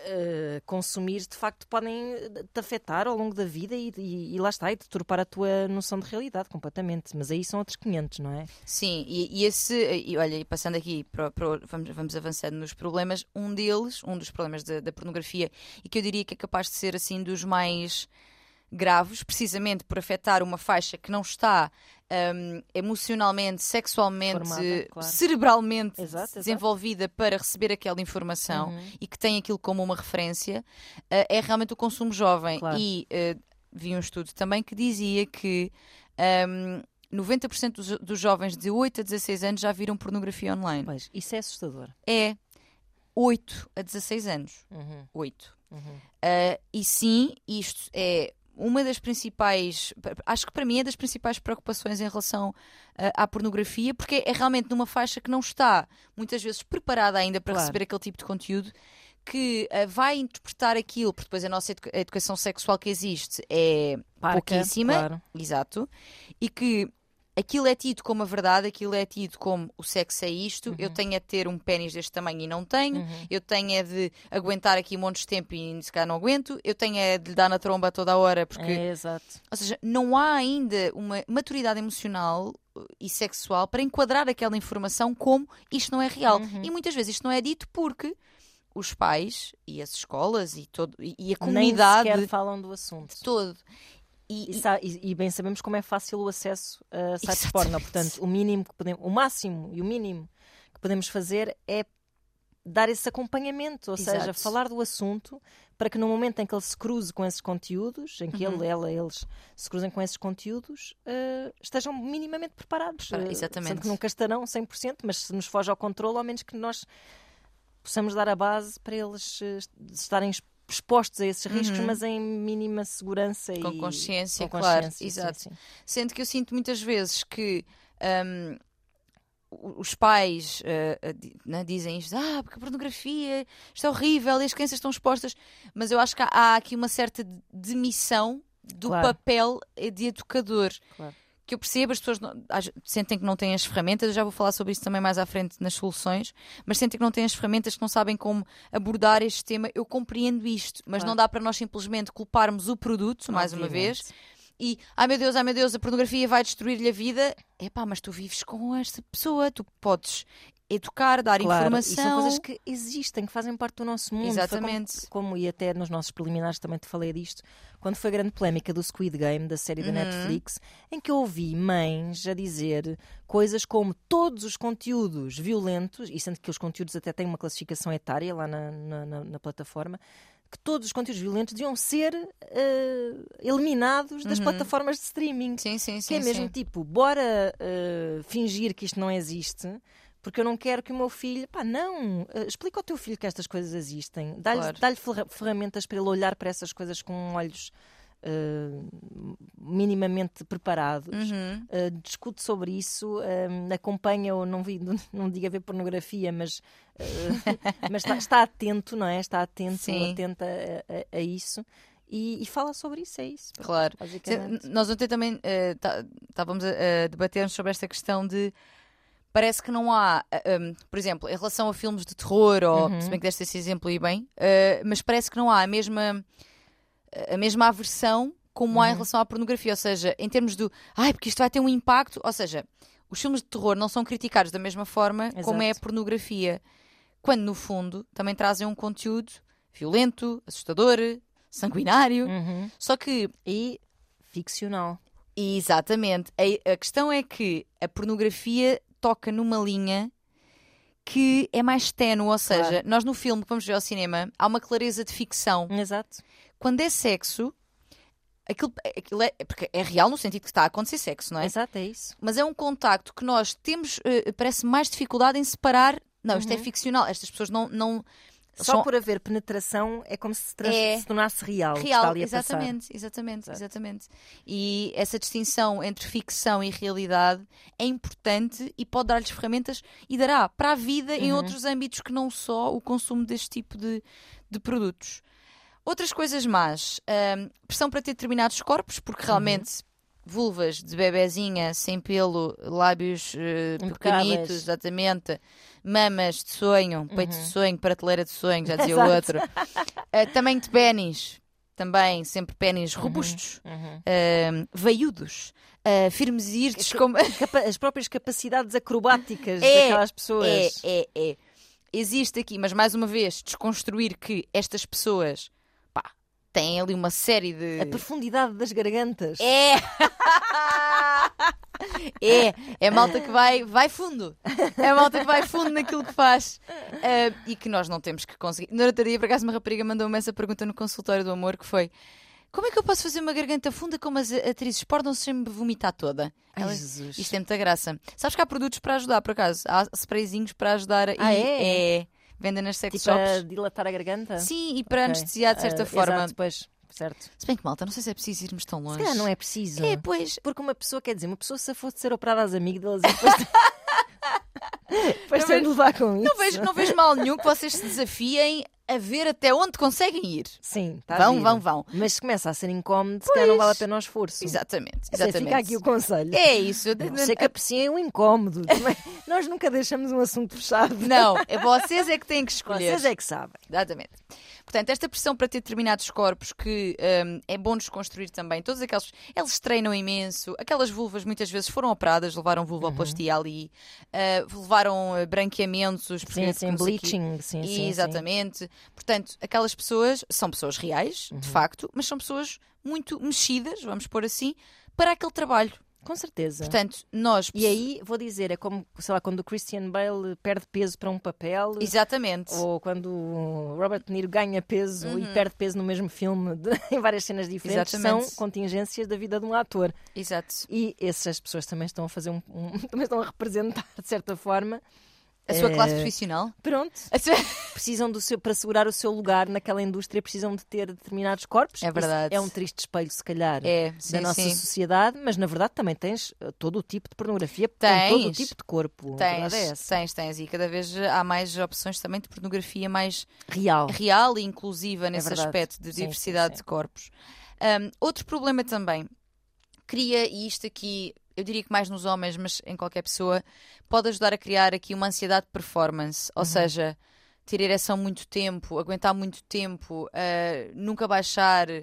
[SPEAKER 1] eh, consumir de facto podem eh, te afetar ao longo da vida e, e- e lá está, e deturpar a tua noção de realidade completamente. Mas aí são outros 500, não é?
[SPEAKER 2] Sim, e, e esse. E olha, e passando aqui, para, para vamos, vamos avançando nos problemas. Um deles, um dos problemas da, da pornografia, e que eu diria que é capaz de ser assim dos mais graves, precisamente por afetar uma faixa que não está hum, emocionalmente, sexualmente,
[SPEAKER 1] Formada, claro.
[SPEAKER 2] cerebralmente
[SPEAKER 1] Exato, exato.
[SPEAKER 2] desenvolvida para receber aquela informação
[SPEAKER 1] Uhum.
[SPEAKER 2] e que tem aquilo como uma referência, eh, é realmente o consumo jovem.
[SPEAKER 1] Claro.
[SPEAKER 2] E eh, vi um estudo também que dizia que hum, 90% dos, dos jovens de 8 a 16 anos já viram pornografia online.
[SPEAKER 1] Pois, isso é assustador.
[SPEAKER 2] É 8 a 16 anos.
[SPEAKER 1] Uhum,
[SPEAKER 2] 8.
[SPEAKER 1] uhum.
[SPEAKER 2] Uh, e sim, isto é uma das principais, acho que para mim é das principais preocupações em relação uh, à pornografia, porque é realmente numa faixa que não está muitas vezes preparada ainda para
[SPEAKER 1] Claro.
[SPEAKER 2] receber aquele tipo de conteúdo, que uh, vai interpretar aquilo, porque depois a nossa educa- a educação sexual que existe é
[SPEAKER 1] Parca,
[SPEAKER 2] pouquíssima,
[SPEAKER 1] claro.
[SPEAKER 2] exato, e que aquilo é tido como a verdade, aquilo é tido como o sexo é isto,
[SPEAKER 1] Uhum.
[SPEAKER 2] eu tenho é de ter um pênis deste tamanho e não tenho, eu tenho é de aguentar aqui montes de tempo e se calhar não aguento, eu tenho é de lhe dar na tromba a toda a hora, porque,
[SPEAKER 1] É, exato.
[SPEAKER 2] ou seja, não há ainda uma maturidade emocional uh, e sexual para enquadrar aquela informação como isto não é real.
[SPEAKER 1] Uhum.
[SPEAKER 2] E muitas vezes isto não é dito porque os pais e as escolas e, todo, e a
[SPEAKER 1] Nem
[SPEAKER 2] comunidade
[SPEAKER 1] sequer falam do assunto.
[SPEAKER 2] todo. E,
[SPEAKER 1] E, e- e bem sabemos como é fácil o acesso a sites
[SPEAKER 2] Exatamente.
[SPEAKER 1] porno. Portanto, o mínimo que podemos, o máximo e o mínimo que podemos fazer é dar esse acompanhamento, ou seja,
[SPEAKER 2] Exato.
[SPEAKER 1] falar do assunto para que no momento em que ele se cruze com esses conteúdos, em que
[SPEAKER 2] Uhum.
[SPEAKER 1] ele, ela, eles se cruzem com esses conteúdos, eh, estejam minimamente preparados.
[SPEAKER 2] Prepara-
[SPEAKER 1] Eh,
[SPEAKER 2] exatamente.
[SPEAKER 1] Sendo que nunca estarão 100%, mas se nos foge ao controle, ao menos que nós possamos dar a base para eles eh, estarem expostos a esses riscos,
[SPEAKER 2] Uhum.
[SPEAKER 1] mas em mínima segurança
[SPEAKER 2] Com
[SPEAKER 1] e
[SPEAKER 2] consciência,
[SPEAKER 1] com
[SPEAKER 2] claro,
[SPEAKER 1] consciência, sim,
[SPEAKER 2] exato.
[SPEAKER 1] sim.
[SPEAKER 2] Sendo que eu sinto muitas vezes que o- os pais uh, di- dizem isto, ah, porque a pornografia, isto é horrível, e as crianças estão expostas, mas eu acho que há, há aqui uma certa de- demissão do
[SPEAKER 1] Claro.
[SPEAKER 2] papel de educador.
[SPEAKER 1] Claro.
[SPEAKER 2] Que eu percebo, as pessoas não- sentem que não têm as ferramentas, eu já vou falar sobre isso também mais à frente nas soluções, mas sentem que não têm as ferramentas, que não sabem como abordar este tema. Eu compreendo isto, mas
[SPEAKER 1] Claro.
[SPEAKER 2] não dá para nós simplesmente culparmos o produto, mais uma vez, e ai meu Deus, ai meu Deus, a pornografia vai destruir-lhe a vida. Epá, mas tu vives com esta pessoa, tu podes educar, dar
[SPEAKER 1] Claro,
[SPEAKER 2] informação.
[SPEAKER 1] São coisas que existem, que fazem parte do nosso mundo.
[SPEAKER 2] Exatamente.
[SPEAKER 1] Como, como e até nos nossos preliminares também te falei disto, quando foi a grande polémica do Squid Game, da série da
[SPEAKER 2] Uhum.
[SPEAKER 1] Netflix, em que eu ouvi mães a dizer coisas como todos os conteúdos violentos, e sendo que os conteúdos até têm uma classificação etária lá na, na, na- na plataforma, que todos os conteúdos violentos deviam ser eh, eliminados das
[SPEAKER 2] Uhum.
[SPEAKER 1] plataformas de streaming.
[SPEAKER 2] Sim, sim, sim.
[SPEAKER 1] Que é mesmo
[SPEAKER 2] sim.
[SPEAKER 1] tipo, bora uh, fingir que isto não existe, porque eu não quero que o meu filho. Pá, não! uh, explica ao teu filho que estas coisas existem. Dá-lhe
[SPEAKER 2] Claro.
[SPEAKER 1] ferra- ferramentas para ele olhar para essas coisas com olhos uh, minimamente preparados.
[SPEAKER 2] Uhum.
[SPEAKER 1] Uh, discute sobre isso, um, acompanha ou não, vi, não diga ver pornografia, mas, uh, mas está, está atento, não é? Está atento,
[SPEAKER 2] Sim.
[SPEAKER 1] atenta a, a- a isso e, e fala sobre isso, é isso.
[SPEAKER 2] Claro. Nós ontem também eh, tá- estávamos a, a debater sobre esta questão de. Parece que não há, eh, um, por exemplo, em relação a filmes de terror, ou
[SPEAKER 1] Uhum.
[SPEAKER 2] se bem que deste esse exemplo aí bem, eh, mas parece que não há a mesma, a mesma aversão como há em
[SPEAKER 1] Uhum.
[SPEAKER 2] relação à pornografia. Ou seja, em termos do ai, porque isto vai ter um impacto. Ou seja, os filmes de terror não são criticados da mesma forma como é a
[SPEAKER 1] Exato.
[SPEAKER 2] pornografia. Quando, no fundo, também trazem um conteúdo violento, assustador, sanguinário.
[SPEAKER 1] Uhum.
[SPEAKER 2] Só que
[SPEAKER 1] E ficcional.
[SPEAKER 2] Exatamente. A, a questão é que a pornografia toca numa linha que é mais ténue, ou seja, nós no filme que vamos ver ao cinema há uma clareza de ficção.
[SPEAKER 1] Exato.
[SPEAKER 2] Quando é sexo, aquilo, aquilo é, porque é real no sentido que está a acontecer sexo, não é?
[SPEAKER 1] Exato, é isso.
[SPEAKER 2] Mas é um contacto que nós temos, eh, parece mais dificuldade em separar. Não, isto é
[SPEAKER 1] Uhum.
[SPEAKER 2] ficcional. Estas pessoas não. não
[SPEAKER 1] Só
[SPEAKER 2] são-
[SPEAKER 1] por haver penetração é como se trans-
[SPEAKER 2] É.
[SPEAKER 1] se tornasse real.
[SPEAKER 2] Real,
[SPEAKER 1] a passar.
[SPEAKER 2] exatamente, exatamente, exatamente. E essa distinção entre ficção e realidade é importante e pode dar-lhes ferramentas e dará para a vida em
[SPEAKER 1] Uhum.
[SPEAKER 2] outros âmbitos que não só o consumo deste tipo de, de produtos. Outras coisas más, hum, pressão para ter determinados corpos, porque
[SPEAKER 1] Uhum.
[SPEAKER 2] realmente vulvas de bebezinha, sem pelo, lábios
[SPEAKER 1] Impecáveis.
[SPEAKER 2] pequenitos, exatamente, mamas de sonho, peito de sonho, prateleira de sonho, já dizia o
[SPEAKER 1] Uhum.
[SPEAKER 2] Outro. Eh, tamanho de pênis, também sempre pênis robustos,
[SPEAKER 1] Uhum.
[SPEAKER 2] eh, veiudos, eh, firmes e irtos, como...
[SPEAKER 1] As próprias capacidades acrobáticas
[SPEAKER 2] É,
[SPEAKER 1] daquelas
[SPEAKER 2] É,
[SPEAKER 1] pessoas.
[SPEAKER 2] é, é. Existe aqui, mas mais uma vez, desconstruir que estas pessoas têm ali uma série de.
[SPEAKER 1] A profundidade das gargantas.
[SPEAKER 2] É! é, é malta que vai, vai fundo. É malta que vai fundo naquilo que faz. Ah, e que nós não temos que conseguir. Na outro dia, por acaso, uma rapariga mandou-me essa pergunta no consultório do amor que foi. Como é que eu posso fazer uma garganta funda como as atrizes portam sem me vomitar toda?
[SPEAKER 1] Ai, Jesus.
[SPEAKER 2] isto é muita graça. Sabes que há produtos para ajudar, por acaso? Há sprayzinhos para ajudar.
[SPEAKER 1] Ah,
[SPEAKER 2] e
[SPEAKER 1] é?
[SPEAKER 2] Vendem nas sex
[SPEAKER 1] Tipo
[SPEAKER 2] shops.
[SPEAKER 1] dilatar a garganta?
[SPEAKER 2] Sim, e para
[SPEAKER 1] Ok.
[SPEAKER 2] anestesiar de certa
[SPEAKER 1] Ah,
[SPEAKER 2] forma.
[SPEAKER 1] Exato, pois. certo?
[SPEAKER 2] Se bem que malta, não sei se é preciso irmos tão longe.
[SPEAKER 1] Se calhar não é preciso.
[SPEAKER 2] É, pois.
[SPEAKER 1] Porque uma pessoa, quer dizer, uma pessoa se fosse ser operada às amígdalas e depois. depois
[SPEAKER 2] Não
[SPEAKER 1] tem de
[SPEAKER 2] vejo-
[SPEAKER 1] levar com isso.
[SPEAKER 2] Não vejo, não vejo mal nenhum que vocês se desafiem a ver até onde conseguem ir.
[SPEAKER 1] Sim, tá
[SPEAKER 2] vão,
[SPEAKER 1] giro.
[SPEAKER 2] vão, vão.
[SPEAKER 1] Mas se começa a ser incómodo, se calhar não vale a pena o esforço.
[SPEAKER 2] Exatamente,
[SPEAKER 1] Esse
[SPEAKER 2] exatamente.
[SPEAKER 1] Fica aqui o conselho.
[SPEAKER 2] É isso.
[SPEAKER 1] Não sei que apreciem o incómodo. Nós nunca deixamos um assunto fechado.
[SPEAKER 2] Não, é vocês é que têm que escolher.
[SPEAKER 1] Vocês é que sabem.
[SPEAKER 2] Exatamente. Portanto, esta pressão para ter determinados corpos que hum, é bom desconstruir também. Todos aqueles. Eles treinam imenso. Aquelas vulvas muitas vezes foram operadas, levaram vulvoplastia ali, ah, levaram ah, branqueamentos,
[SPEAKER 1] Sim, sim, bleaching. Sim, sim, sim.
[SPEAKER 2] Exatamente. Portanto, aquelas pessoas são pessoas reais,
[SPEAKER 1] Uhum.
[SPEAKER 2] de facto, mas são pessoas muito mexidas, vamos pôr assim, para aquele trabalho.
[SPEAKER 1] Com certeza.
[SPEAKER 2] Portanto, nós.
[SPEAKER 1] E aí, vou dizer, é como, sei lá, quando o Christian Bale perde peso para um papel.
[SPEAKER 2] Exatamente.
[SPEAKER 1] Ou quando o Robert De Niro ganha peso e
[SPEAKER 2] Uhum.
[SPEAKER 1] perde peso no mesmo filme de- em várias cenas diferentes,
[SPEAKER 2] Exatamente.
[SPEAKER 1] são contingências da vida de um ator.
[SPEAKER 2] Exato.
[SPEAKER 1] E essas pessoas também estão a fazer um, um- também estão a representar de certa forma.
[SPEAKER 2] A sua
[SPEAKER 1] Eh,
[SPEAKER 2] classe profissional.
[SPEAKER 1] Pronto,
[SPEAKER 2] sua-
[SPEAKER 1] precisam do seu para segurar o seu lugar naquela indústria, precisam de ter determinados corpos.
[SPEAKER 2] É
[SPEAKER 1] Isso
[SPEAKER 2] verdade.
[SPEAKER 1] É um triste espelho, se calhar.
[SPEAKER 2] É,
[SPEAKER 1] da
[SPEAKER 2] sim,
[SPEAKER 1] nossa
[SPEAKER 2] sim.
[SPEAKER 1] sociedade, mas na verdade também tens eh, todo o tipo de pornografia,
[SPEAKER 2] Tens.
[SPEAKER 1] todo o tipo de corpo.
[SPEAKER 2] Tens,
[SPEAKER 1] é
[SPEAKER 2] tens, tens. E cada vez há mais opções também de pornografia mais
[SPEAKER 1] Real.
[SPEAKER 2] real e inclusiva nesse
[SPEAKER 1] verdade.
[SPEAKER 2] aspecto de
[SPEAKER 1] Sim,
[SPEAKER 2] diversidade de corpos. Um, outro problema também cria, e isto aqui eu diria que mais nos homens, mas em qualquer pessoa, pode ajudar a criar aqui uma ansiedade de performance,
[SPEAKER 1] Uhum.
[SPEAKER 2] ou seja, ter ereção muito tempo, aguentar muito tempo, uh, nunca baixar, um,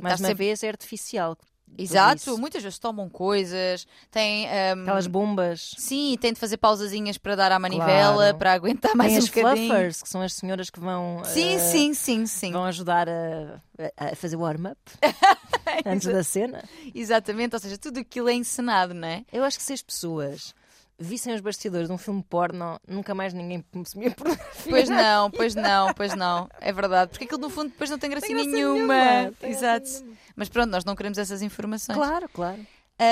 [SPEAKER 1] Mais
[SPEAKER 2] estar
[SPEAKER 1] uma
[SPEAKER 2] sempre...
[SPEAKER 1] vez é artificial.
[SPEAKER 2] Exato,
[SPEAKER 1] isso.
[SPEAKER 2] muitas vezes tomam coisas, têm. um,
[SPEAKER 1] Aquelas bombas.
[SPEAKER 2] Sim, tem de fazer pausazinhas para dar à manivela,
[SPEAKER 1] Claro.
[SPEAKER 2] para aguentar mais
[SPEAKER 1] Tem
[SPEAKER 2] um
[SPEAKER 1] as
[SPEAKER 2] bocadinho.
[SPEAKER 1] fluffers, que são as senhoras que vão,
[SPEAKER 2] Sim,
[SPEAKER 1] eh,
[SPEAKER 2] sim, sim, sim.
[SPEAKER 1] vão ajudar a, a- fazer o warm-up antes da cena.
[SPEAKER 2] Exatamente, ou seja, tudo aquilo é encenado, não é?
[SPEAKER 1] Eu acho que se as pessoas vissem os bastidores de um filme porno, nunca mais ninguém consumia pornografia.
[SPEAKER 2] Pois não, pois não, pois não. É verdade, porque aquilo no fundo depois não tem graça
[SPEAKER 1] Tem graça
[SPEAKER 2] nenhuma.
[SPEAKER 1] nenhuma, tem
[SPEAKER 2] Exato.
[SPEAKER 1] graça nenhuma.
[SPEAKER 2] Mas pronto, nós não queremos essas informações.
[SPEAKER 1] Claro, claro.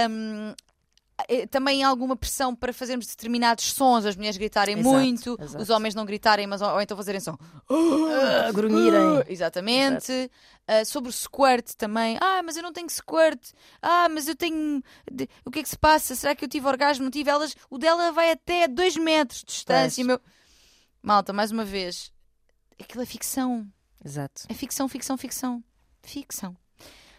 [SPEAKER 2] Hum, eh, também há alguma pressão para fazermos determinados sons, as mulheres gritarem
[SPEAKER 1] Exato,
[SPEAKER 2] muito,
[SPEAKER 1] exato.
[SPEAKER 2] os homens não gritarem, mas ou, então fazerem som.
[SPEAKER 1] Ah, grunhirem.
[SPEAKER 2] Exatamente. Ah, sobre o squirt também. Ah, mas eu não tenho squirt. Ah, mas eu tenho. O que é que se passa? Será que eu tive orgasmo? Não tive? Elas... O dela vai até 2 metros de distância. Meu... Malta, mais uma vez. Aquilo é ficção.
[SPEAKER 1] Exato.
[SPEAKER 2] É ficção, ficção, ficção. Ficção.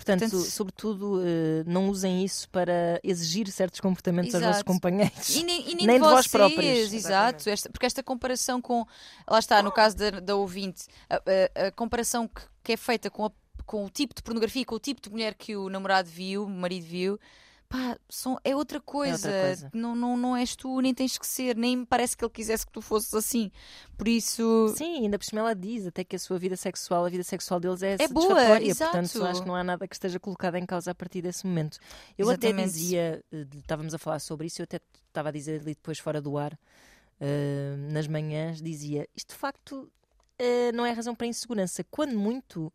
[SPEAKER 1] Portanto,
[SPEAKER 2] Portanto,
[SPEAKER 1] sobretudo, eh, não usem isso para exigir certos comportamentos aos vossos
[SPEAKER 2] Exato.
[SPEAKER 1] companheiros.
[SPEAKER 2] E nem, e nem
[SPEAKER 1] Nem
[SPEAKER 2] de
[SPEAKER 1] de vós
[SPEAKER 2] vocês,
[SPEAKER 1] próprios.
[SPEAKER 2] exato. Esta- porque esta comparação com. Lá está, no caso da, da ouvinte, a, a- a comparação que, que é feita com, a- com o tipo de pornografia, com o tipo de mulher que o namorado viu, o marido viu. Pá, são, é outra coisa.
[SPEAKER 1] coisa.
[SPEAKER 2] Não, não, não és tu, nem tens que ser. Nem me parece que ele quisesse que tu fosses assim. Por isso.
[SPEAKER 1] Sim, ainda por cima ela diz até que a sua vida sexual, a vida sexual deles é,
[SPEAKER 2] É boa, exato.
[SPEAKER 1] Portanto, acho que não há nada que esteja colocado em causa a partir desse momento. Eu até
[SPEAKER 2] Exatamente.
[SPEAKER 1] dizia, eh, estávamos a falar sobre isso, eu até estava a dizer ali depois fora do ar, eh, nas manhãs, dizia, isto de facto eh, não é razão para insegurança. Quando muito,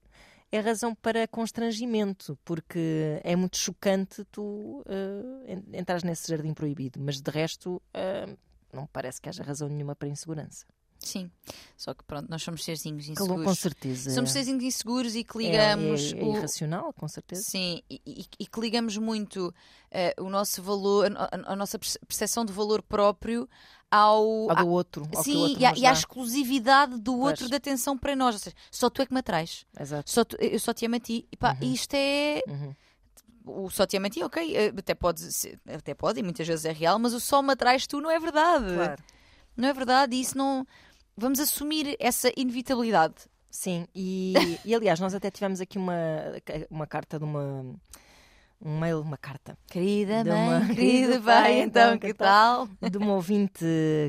[SPEAKER 1] é razão para constrangimento, porque é muito chocante tu eh, en- entrares nesse jardim proibido. Mas de resto, eh, não parece que haja razão nenhuma para insegurança.
[SPEAKER 2] Sim. Só que pronto, nós somos serzinhos inseguros.
[SPEAKER 1] com certeza.
[SPEAKER 2] Somos serzinhos inseguros e que
[SPEAKER 1] É-
[SPEAKER 2] ligamos.
[SPEAKER 1] É, é
[SPEAKER 2] o-
[SPEAKER 1] irracional, com certeza.
[SPEAKER 2] Sim, e, e- e que ligamos muito eh, o nosso valor, a, a- a nossa perce- percepção de valor próprio ao.
[SPEAKER 1] Ao do outro. Ao
[SPEAKER 2] sim,
[SPEAKER 1] outro
[SPEAKER 2] e, à,
[SPEAKER 1] nos
[SPEAKER 2] e à exclusividade do
[SPEAKER 1] Pois.
[SPEAKER 2] outro de atenção para nós. Ou seja, só tu é que me atrás.
[SPEAKER 1] Exato.
[SPEAKER 2] Só tu- eu só te amo a ti. E pá,
[SPEAKER 1] Uhum.
[SPEAKER 2] isto é.
[SPEAKER 1] Uhum.
[SPEAKER 2] O só te amo a ti, ok, eh, até pode, até pode, e muitas vezes é real, mas o só me atrás tu não é verdade.
[SPEAKER 1] Claro.
[SPEAKER 2] Não é verdade, e isso não. Vamos assumir essa inevitabilidade.
[SPEAKER 1] Sim, e, e aliás, nós até tivemos aqui uma, uma carta de uma. Um mail, uma carta,
[SPEAKER 2] Querida mãe,
[SPEAKER 1] uma-
[SPEAKER 2] querido pai, então
[SPEAKER 1] então,
[SPEAKER 2] que tal?
[SPEAKER 1] de uma ouvinte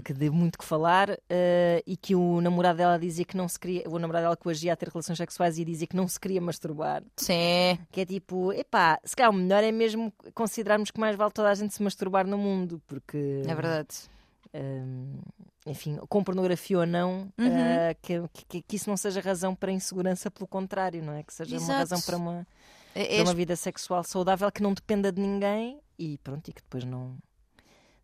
[SPEAKER 1] que deu muito que falar eh, e que o namorado dela dizia que não se queria. O namorado dela que o agia a ter relações sexuais e dizia que não se queria masturbar.
[SPEAKER 2] Sim.
[SPEAKER 1] Que é tipo, epá, se calhar o melhor é mesmo considerarmos que mais vale toda a gente se masturbar no mundo, porque.
[SPEAKER 2] É verdade.
[SPEAKER 1] hum, enfim, com pornografia ou não,
[SPEAKER 2] Uhum.
[SPEAKER 1] uh, que, que- que isso não seja razão para insegurança, pelo contrário, não é? Que seja
[SPEAKER 2] Exato.
[SPEAKER 1] uma razão para uma,
[SPEAKER 2] É- é
[SPEAKER 1] uma vida sexual saudável que não dependa de ninguém e pronto, e que depois não,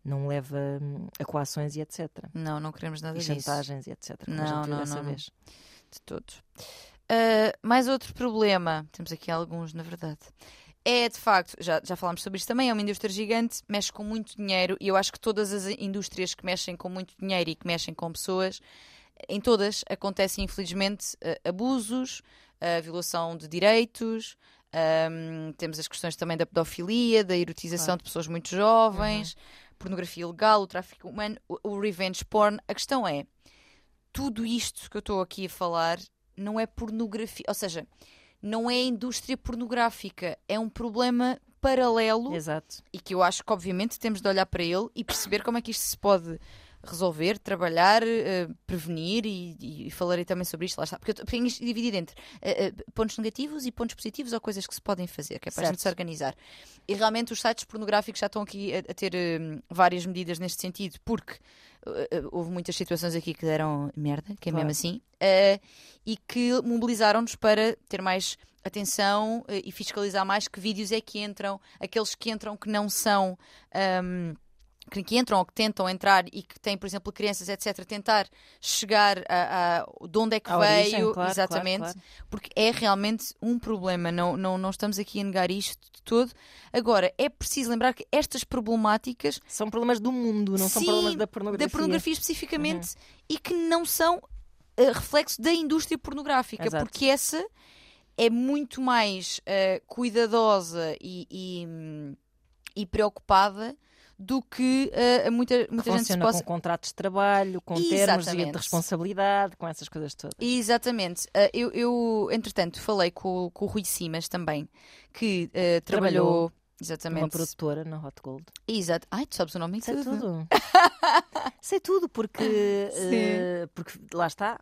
[SPEAKER 1] não leva hum, a coações e etc.
[SPEAKER 2] Não, não queremos nada
[SPEAKER 1] E
[SPEAKER 2] disso.
[SPEAKER 1] chantagens e etc.
[SPEAKER 2] Não,
[SPEAKER 1] a
[SPEAKER 2] não, não, não. De todos. Uh, mais outro problema, temos aqui alguns, na verdade. É de facto, já, já falámos sobre isto também, é uma indústria gigante, mexe com muito dinheiro e eu acho que todas as indústrias que mexem com muito dinheiro e que mexem com pessoas, em todas acontecem infelizmente uh, abusos, uh, violação de direitos, um, temos as questões também da pedofilia, da erotização claro. de pessoas muito jovens, uhum. pornografia ilegal, o tráfico humano, o, o revenge porn. A questão é, tudo isto que eu estou aqui a falar não é pornografia, ou seja, não é indústria pornográfica, é um problema paralelo
[SPEAKER 1] Exato.
[SPEAKER 2] e que eu acho que obviamente temos de olhar para ele e perceber como é que isto se pode resolver, trabalhar, uh, prevenir e, e, falarei também sobre isto, lá está. Porque eu tenho isto dividido entre uh, pontos negativos e pontos positivos ou coisas que se podem fazer, que é para certo. a gente se organizar. E realmente os sites pornográficos já estão aqui a, a ter várias medidas neste sentido, porque houve muitas situações aqui que deram merda, que é claro. mesmo assim, e que mobilizaram-nos para ter mais atenção e fiscalizar mais que vídeos é que entram, aqueles que entram que não são. Um, que, que, entram ou que tentam entrar e que têm, por exemplo, crianças, etc., tentar chegar a, a de onde é que a veio, origem, claro, exatamente, claro, claro. porque é realmente um problema, não, não, não estamos aqui a negar isto de todo. Agora, é preciso lembrar que estas problemáticas
[SPEAKER 1] são problemas do mundo, não
[SPEAKER 2] sim,
[SPEAKER 1] são problemas da pornografia.
[SPEAKER 2] Da pornografia especificamente uhum. e que não são uh, reflexo da indústria pornográfica, Exato. porque essa é muito mais uh, cuidadosa e, e, e preocupada do que uh, muita, muita gente se possa...
[SPEAKER 1] com contratos de trabalho, com Exatamente. termos de responsabilidade, com essas coisas todas.
[SPEAKER 2] Exatamente. Uh, eu, eu, entretanto, falei com, com o Rui Simas também, que uh, trabalhou... trabalhou... Exatamente.
[SPEAKER 1] Uma produtora na Hot Gold.
[SPEAKER 2] Exato. Ai, tu sabes o nome
[SPEAKER 1] Sei
[SPEAKER 2] tudo.
[SPEAKER 1] tudo. Sei tudo, porque, porque lá está.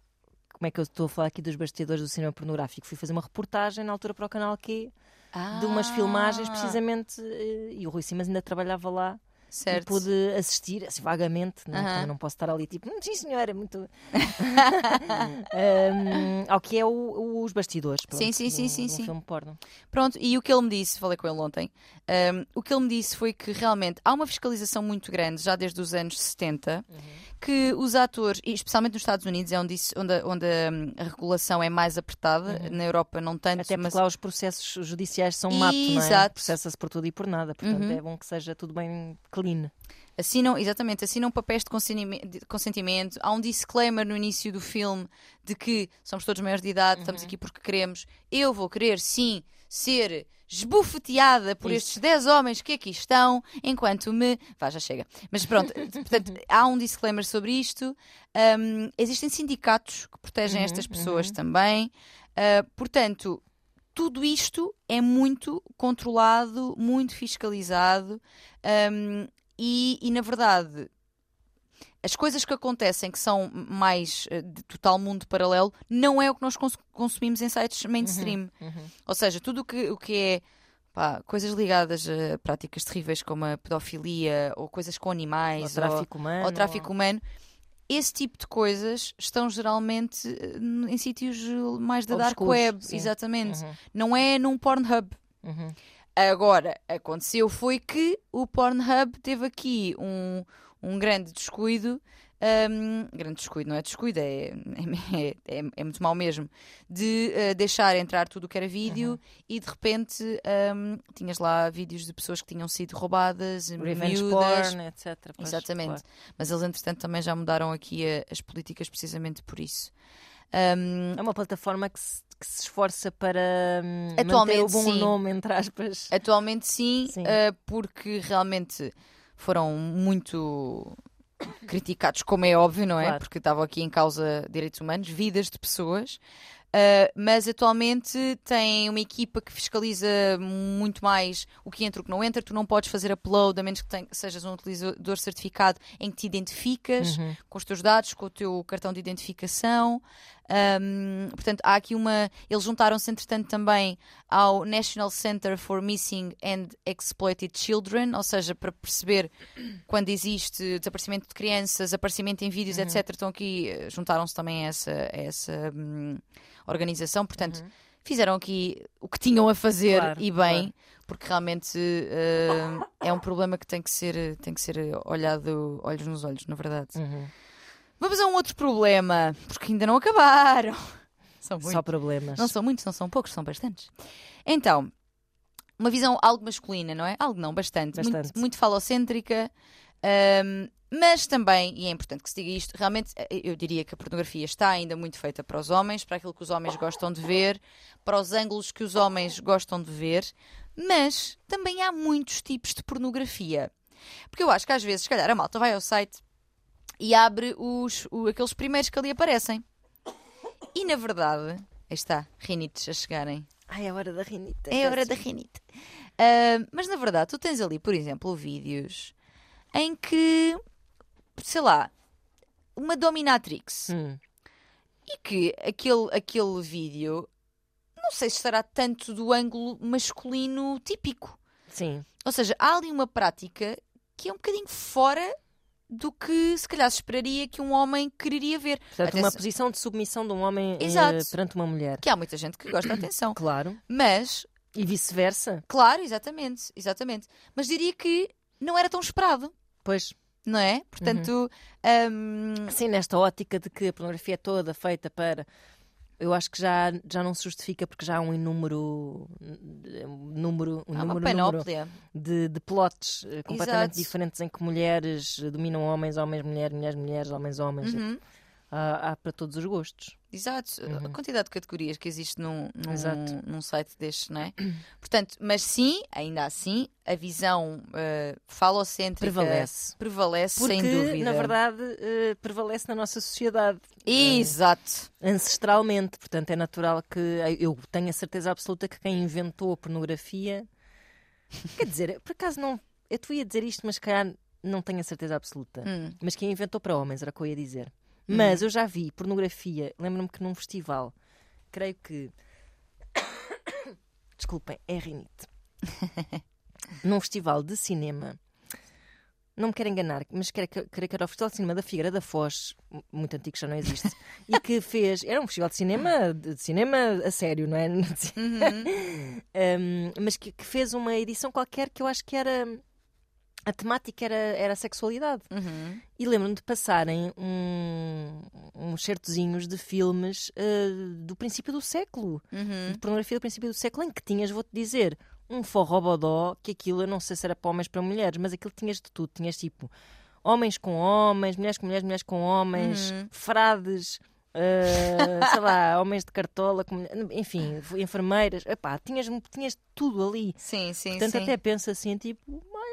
[SPEAKER 1] Como é que eu estou a falar aqui dos bastidores do cinema pornográfico? Fui fazer uma reportagem na altura para o canal Q ah. de umas filmagens, precisamente. E o Rui Simas ainda trabalhava lá Certo. E pude assistir, assim, vagamente, né? não posso estar ali tipo, hum, sim senhora, muito. um, ao que é o, os bastidores. Pronto,
[SPEAKER 2] sim, sim, sim,
[SPEAKER 1] do,
[SPEAKER 2] sim. sim.
[SPEAKER 1] filme porno.
[SPEAKER 2] Pronto, e o que ele me disse, falei com ele ontem, um, o que ele me disse foi que realmente há uma fiscalização muito grande, já desde os anos 70, uhum. que os atores, especialmente nos Estados Unidos, é onde, isso, onde, a, onde a, regulação é mais apertada, uhum. na Europa não tanto.
[SPEAKER 1] Até porque mas... lá os processos judiciais são mato, não é? Processa-se por tudo e por nada, portanto uhum. é bom que seja tudo bem clean.
[SPEAKER 2] Assinam, exatamente, assinam papéis de consentimento. Há um disclaimer no início do filme de que somos todos maiores de idade, uhum. estamos aqui porque queremos. Eu vou querer, sim, ser esbufeteada por Isso. estes 10 homens que aqui estão, enquanto me. Vá, já chega. Mas pronto, portanto, há um disclaimer sobre isto. Um, existem sindicatos que protegem uhum, estas pessoas uhum. também. Uh, portanto, tudo isto é muito controlado, muito fiscalizado. Um, e, e na verdade, as coisas que acontecem que são mais uh, de total mundo paralelo não é o que nós cons consumimos em sites mainstream. Uhum, uhum. Ou seja, tudo o que, o que é pá, coisas ligadas a práticas terríveis como a pedofilia ou coisas com animais
[SPEAKER 1] ou tráfico humano,
[SPEAKER 2] ou tráfico humano esse tipo de coisas estão geralmente eh, em sítios mais da dark web, sim. exatamente. Uhum. Não é num Pornhub. Uhum. Agora, aconteceu foi que o Pornhub teve aqui um, um grande descuido. Um, grande descuido, não é descuido, é, é, é, é muito mau mesmo, de uh, deixar entrar tudo o que era vídeo uhum. e de repente um, tinhas lá vídeos de pessoas que tinham sido roubadas,
[SPEAKER 1] Revenge miúdas, porn, etc.
[SPEAKER 2] Exatamente. Mas eles, entretanto, também já mudaram aqui a, as políticas precisamente por isso.
[SPEAKER 1] Um, é uma plataforma que se, que se esforça para um, Atualmente, manter o bom sim. nome, entre aspas.
[SPEAKER 2] Atualmente sim, sim. Uh, porque realmente foram muito criticados, como é óbvio, não é? Claro. Porque estavam aqui em causa direitos humanos, vidas de pessoas. Uh, mas atualmente tem uma equipa que fiscaliza muito mais o que entra e o que não entra. Tu não podes fazer upload a menos que, sejas um utilizador certificado em que te identificas uhum. com os teus dados, com o teu cartão de identificação. Um, portanto, há aqui uma. Eles juntaram-se, entretanto, também ao National Center for Missing and Exploited Children, ou seja, para perceber quando existe desaparecimento de crianças, aparecimento em vídeos, uhum. etc. Estão aqui, eh, juntaram-se também a essa, a essa um, organização. Portanto, uhum. fizeram aqui o que tinham a fazer claro, e bem. Claro porque realmente uh, é um problema que tem que ser, tem que ser olhado olhos nos olhos, na verdade. Uhum. Vamos a um outro problema, porque ainda não acabaram. são muitos.
[SPEAKER 1] Só problemas.
[SPEAKER 2] Não são muitos, não são poucos, são bastantes. Então, uma visão algo masculina, não é? Algo não, bastante.
[SPEAKER 1] Bastante.
[SPEAKER 2] Muito, muito falocêntrica. ahm, mas também, e é importante que se diga isto, realmente eh, eu diria que a pornografia está ainda muito feita para os homens, para aquilo que os homens gostam de ver, para os ângulos que os homens gostam de ver, mas também há muitos tipos de pornografia. Porque eu acho que às vezes, se calhar, a malta vai ao site e abre os, o- aqueles primeiros que ali aparecem. E na verdade, aí está, rinites a chegarem.
[SPEAKER 1] Ai, é a hora da rinite.
[SPEAKER 2] É hora da rinite. Ah, mas na verdade, tu tens ali, por exemplo, vídeos em que, sei lá, uma dominatrix
[SPEAKER 1] Hum,
[SPEAKER 2] e que aquele, aquele vídeo não sei se estará tanto do ângulo masculino típico.
[SPEAKER 1] sim.
[SPEAKER 2] Ou seja, há ali uma prática que é um bocadinho fora do que se calhar se esperaria que um homem quereria ver.
[SPEAKER 1] Portanto, uma posição de submissão de um homem eh,
[SPEAKER 2] Exato.
[SPEAKER 1] perante uma mulher.
[SPEAKER 2] Que há muita gente que gosta de atenção.
[SPEAKER 1] Claro.
[SPEAKER 2] Mas
[SPEAKER 1] E vice-versa.
[SPEAKER 2] Claro, exatamente, exatamente. Mas diria que não era tão esperado,
[SPEAKER 1] Pois,
[SPEAKER 2] não é? Portanto, hum,
[SPEAKER 1] sim, nesta ótica de que a pornografia é toda feita para. Eu acho que já, já não se justifica porque já há um inúmero. número, um
[SPEAKER 2] há
[SPEAKER 1] número, número de, de plots eh, completamente
[SPEAKER 2] Exato.
[SPEAKER 1] diferentes em que mulheres dominam homens, homens, mulheres, mulheres, mulheres, homens, homens.
[SPEAKER 2] Uhum,
[SPEAKER 1] Há, há para todos os gostos.
[SPEAKER 2] Exato, a quantidade de categorias que existe num, num,
[SPEAKER 1] Uhum. Exato.
[SPEAKER 2] num site deste, não é? Portanto, mas sim, ainda assim, a visão uh, falocêntrica
[SPEAKER 1] Prevalece.
[SPEAKER 2] prevalece
[SPEAKER 1] Porque,
[SPEAKER 2] sem dúvida.
[SPEAKER 1] na verdade, eh, prevalece na nossa sociedade.
[SPEAKER 2] Exato.
[SPEAKER 1] ancestralmente, portanto é natural que eu tenho a certeza absoluta que quem inventou a pornografia, quer dizer, por acaso não, eu te ia dizer isto, mas se calhar não tenho a certeza absoluta,
[SPEAKER 2] Hum.
[SPEAKER 1] mas quem inventou para homens era o que eu ia dizer. Mas eu já vi pornografia, lembro-me que num festival, creio que desculpem, é rinite. num festival de cinema. Não me quero enganar, mas creio que, creio que era o Festival de Cinema da Figueira da Foz, muito antigo, já não existe, e que fez. Era um festival de cinema, de de cinema a sério, não é? Um, mas que, que fez uma edição qualquer que eu acho que era. A temática era, era a sexualidade.
[SPEAKER 2] Uhum.
[SPEAKER 1] E lembro-me de passarem um, uns certozinhos de filmes eh, do princípio do século
[SPEAKER 2] Uhum.
[SPEAKER 1] de pornografia do princípio do século em que tinhas, vou-te dizer, um forrobodó, que aquilo eu não sei se era para homens para mulheres, mas aquilo tinhas de tudo. Tinhas tipo homens com homens, mulheres com mulheres, mulheres com homens,
[SPEAKER 2] Uhum.
[SPEAKER 1] frades, eh, sei lá, homens de cartola, enfim, enfermeiras. Epá, tinhas, tinhas tudo ali.
[SPEAKER 2] Sim, sim,
[SPEAKER 1] Portanto,
[SPEAKER 2] sim.
[SPEAKER 1] até penso assim, tipo,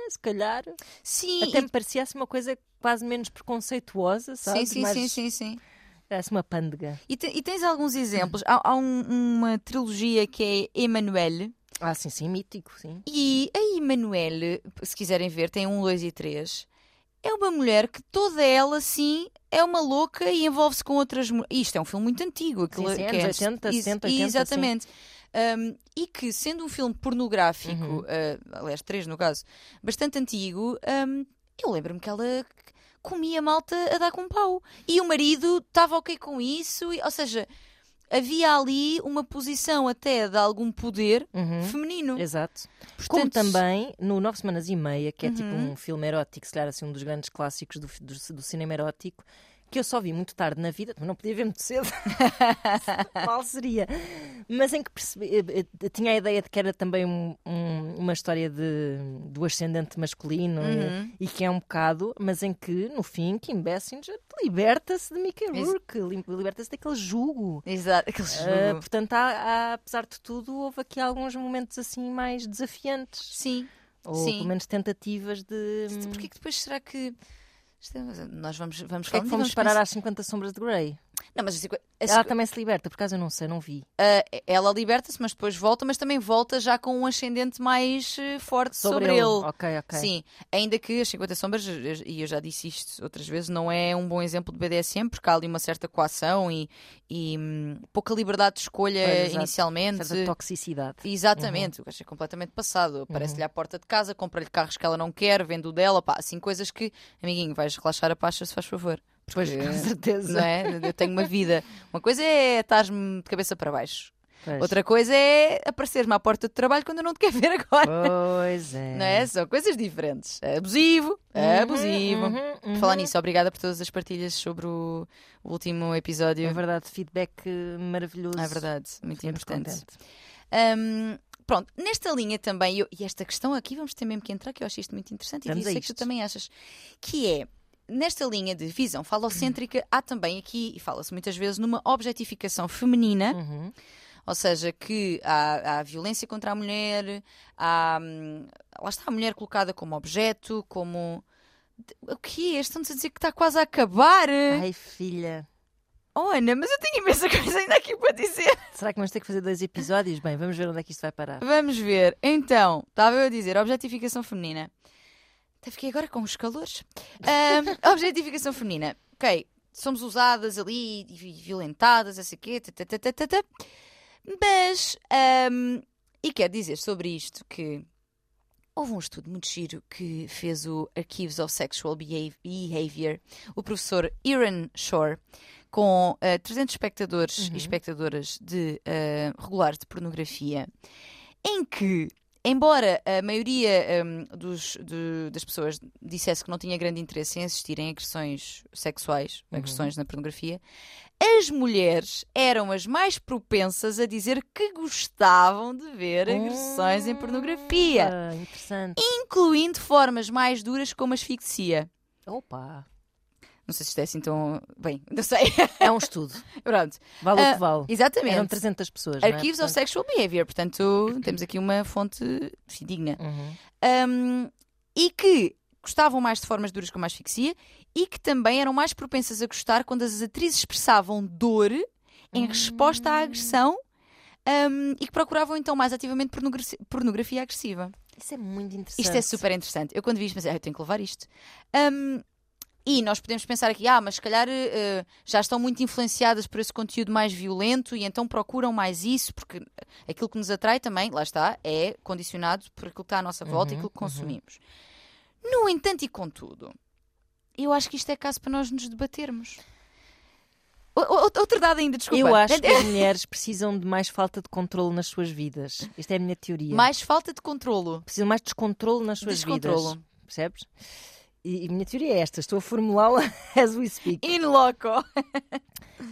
[SPEAKER 1] se calhar.
[SPEAKER 2] Sim,
[SPEAKER 1] Até
[SPEAKER 2] e-
[SPEAKER 1] me parecia uma coisa quase menos preconceituosa, sabe?
[SPEAKER 2] sim, sim,
[SPEAKER 1] Mais-
[SPEAKER 2] sim, sim, sim.
[SPEAKER 1] Parece uma pândega.
[SPEAKER 2] E, te- e tens alguns exemplos. Há, há um- uma trilogia que é Emanuele.
[SPEAKER 1] Ah, sim, sim, mítico, sim.
[SPEAKER 2] E a Emanuele, se quiserem ver, tem um, dois e três. É uma mulher que toda ela, sim, é uma louca e envolve-se com outras mulheres. Isto é um filme muito antigo. Aquilo,
[SPEAKER 1] Sim, sim,
[SPEAKER 2] que é
[SPEAKER 1] anos 80,
[SPEAKER 2] Ex-
[SPEAKER 1] 70, 80,
[SPEAKER 2] Exatamente. Um, e que, sendo um filme pornográfico,
[SPEAKER 1] Uhum.
[SPEAKER 2] uh, aliás, três no caso, bastante antigo, um, eu lembro-me que ela comia malta a dar com pau. E o marido estava ok com isso, e- ou seja, havia ali uma posição até de algum poder
[SPEAKER 1] Uhum.
[SPEAKER 2] feminino.
[SPEAKER 1] Exato. Como
[SPEAKER 2] Portanto,
[SPEAKER 1] também no Nove Semanas e Meia, que é tipo
[SPEAKER 2] Uhum.
[SPEAKER 1] um filme erótico, se calhar assim um dos grandes clássicos do, do, do cinema erótico, que eu só vi muito tarde na vida, não podia ver muito cedo, mal seria, mas em que percebi, eh, eh, tinha a ideia de que era também um- um- uma história de, do ascendente masculino e-
[SPEAKER 2] Uhum.
[SPEAKER 1] e, que é um bocado, mas em que no fim Kim Basinger liberta-se de Mickey Rourke, liberta-se daquele jugo.
[SPEAKER 2] Exato, aquele
[SPEAKER 1] Uh,
[SPEAKER 2] jogo.
[SPEAKER 1] portanto, há, há, apesar de tudo, houve aqui alguns momentos assim mais desafiantes.
[SPEAKER 2] Sim.
[SPEAKER 1] Ou
[SPEAKER 2] Sim.
[SPEAKER 1] pelo menos tentativas de.
[SPEAKER 2] Porquê que depois será que. É- Nós vamos, vamos
[SPEAKER 1] Porquê é que fomos
[SPEAKER 2] vamos
[SPEAKER 1] parar às 50 Sombras de Grey?
[SPEAKER 2] Não, mas assim,
[SPEAKER 1] Ela também se liberta, por acaso eu não sei, não vi.
[SPEAKER 2] Uh, ela liberta-se, mas depois volta, mas também volta já com um ascendente mais uh, forte sobre, ele.
[SPEAKER 1] Ok, ok.
[SPEAKER 2] Sim, ainda que as 50 sombras, e eu já disse isto outras vezes, não é um bom exemplo de BDSM, porque há ali uma certa coação e, e, hum, pouca liberdade de escolha
[SPEAKER 1] Pois,
[SPEAKER 2] inicialmente.
[SPEAKER 1] Certa toxicidade.
[SPEAKER 2] Exatamente, o gajo é completamente passado. Aparece-lhe à porta de casa, compra-lhe carros que ela não quer, vende o dela, pá, assim coisas que, amiguinho, vais relaxar a pacha se faz favor.
[SPEAKER 1] Pois, com certeza.
[SPEAKER 2] Não é? Eu tenho uma vida. Uma coisa é estás-me de cabeça para baixo.
[SPEAKER 1] Pois.
[SPEAKER 2] Outra coisa é aparecer-me à porta do trabalho quando eu não te quero ver agora.
[SPEAKER 1] Pois é.
[SPEAKER 2] Não é? São coisas diferentes. É abusivo, é abusivo.
[SPEAKER 1] Uhum, uhum,
[SPEAKER 2] Por falar nisso, obrigada por todas as partilhas sobre o, último episódio.
[SPEAKER 1] É verdade, feedback eh, maravilhoso.
[SPEAKER 2] É verdade, muito importante. Hum, pronto, nesta linha também, eu- e esta questão aqui vamos ter mesmo que entrar, que eu acho isto muito interessante
[SPEAKER 1] Vamos
[SPEAKER 2] e sei que tu também achas, que é, nesta linha de visão falocêntrica, há também aqui, e fala-se muitas vezes, numa objetificação feminina,
[SPEAKER 1] Uhum.
[SPEAKER 2] ou seja, que há, há violência contra a mulher, há, hum, lá está a mulher colocada como objeto, como... O que é? Estão-nos a dizer que está quase a acabar?
[SPEAKER 1] Ai, filha.
[SPEAKER 2] Oh, Ana, mas eu tenho imensa coisa ainda aqui para dizer.
[SPEAKER 1] Será que vamos ter que fazer dois episódios? Bem, vamos ver onde é que isto vai parar.
[SPEAKER 2] Vamos ver. Então, estava eu a dizer, objetificação feminina. Até fiquei agora com os calores. Ahm, objetificação feminina. Ok, somos usadas ali e violentadas, essa aqui, tatatatata. mas, ahm, e quero dizer sobre isto que houve um estudo muito giro que fez o Archives of Sexual Behav- Behavior, o professor Aaron Shore, com ah, 300 espectadores e espectadoras de ah, regulares de pornografia, em que, embora a maioria hum, dos- de- das pessoas dissesse que não tinha grande interesse em assistir em agressões sexuais, agressões na pornografia, as mulheres eram as mais propensas a dizer que gostavam de ver agressões em pornografia,
[SPEAKER 1] Ah, interessante.
[SPEAKER 2] incluindo formas mais duras como asfixia.
[SPEAKER 1] Opa.
[SPEAKER 2] Não sei se isto é assim tão. Bem, não sei.
[SPEAKER 1] É um estudo.
[SPEAKER 2] Pronto.
[SPEAKER 1] Vale o
[SPEAKER 2] Ah,
[SPEAKER 1] que vale.
[SPEAKER 2] Exatamente.
[SPEAKER 1] Eram 300 pessoas. é?
[SPEAKER 2] Archives of
[SPEAKER 1] Portanto-
[SPEAKER 2] Sexual Behavior. Portanto, temos aqui uma fonte fidedigna.
[SPEAKER 1] Uhum.
[SPEAKER 2] Um, e que gostavam mais de formas duras como a asfixia e que também eram mais propensas a gostar quando as atrizes expressavam dor em resposta à agressão um, e que procuravam então mais ativamente pornogra- pornografia agressiva.
[SPEAKER 1] Isso é muito interessante.
[SPEAKER 2] Isto é super interessante. Eu quando vi isto pensei, ah, eu tenho que levar isto. Um, e nós podemos pensar aqui, ah, mas se calhar eh, já estão muito influenciadas por esse conteúdo mais violento e então procuram mais isso, porque aquilo que nos atrai também, lá está, é condicionado por aquilo que está à nossa volta e
[SPEAKER 1] Uhum,
[SPEAKER 2] aquilo que consumimos. No entanto e contudo, eu acho que isto é caso para nós nos debatermos. Outro dado ainda, desculpa.
[SPEAKER 1] Eu acho que as mulheres precisam de mais falta de controle nas suas vidas. Esta é a minha teoria.
[SPEAKER 2] Mais falta de controlo.
[SPEAKER 1] Precisam mais de descontrole nas suas
[SPEAKER 2] Descontrolo.
[SPEAKER 1] vidas. Percebes? E, e a minha teoria é esta. Estou a formulá-la as we speak.
[SPEAKER 2] In loco.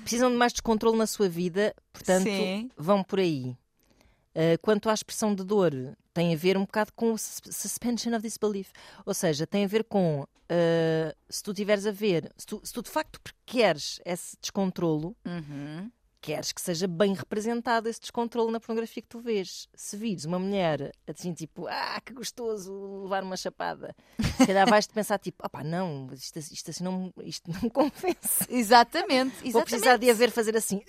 [SPEAKER 1] Precisam de mais descontrole na sua vida, portanto,
[SPEAKER 2] Sim.
[SPEAKER 1] vão por aí. Uh, quanto à expressão de dor, tem a ver um bocado com o sus- suspension of disbelief. Ou seja, tem a ver com uh, se tu estiveres a ver, se tu, se tu de facto queres esse descontrolo,
[SPEAKER 2] Uhum.
[SPEAKER 1] Queres que seja bem representado esse descontrole na pornografia que tu vês. Se vires uma mulher assim, tipo, ah, que gostoso levar uma chapada, se calhar vais-te pensar, tipo, ah pá, não, isto, isto assim não, isto não me convence.
[SPEAKER 2] Exatamente, exatamente.
[SPEAKER 1] Vou precisar de a ver fazer assim.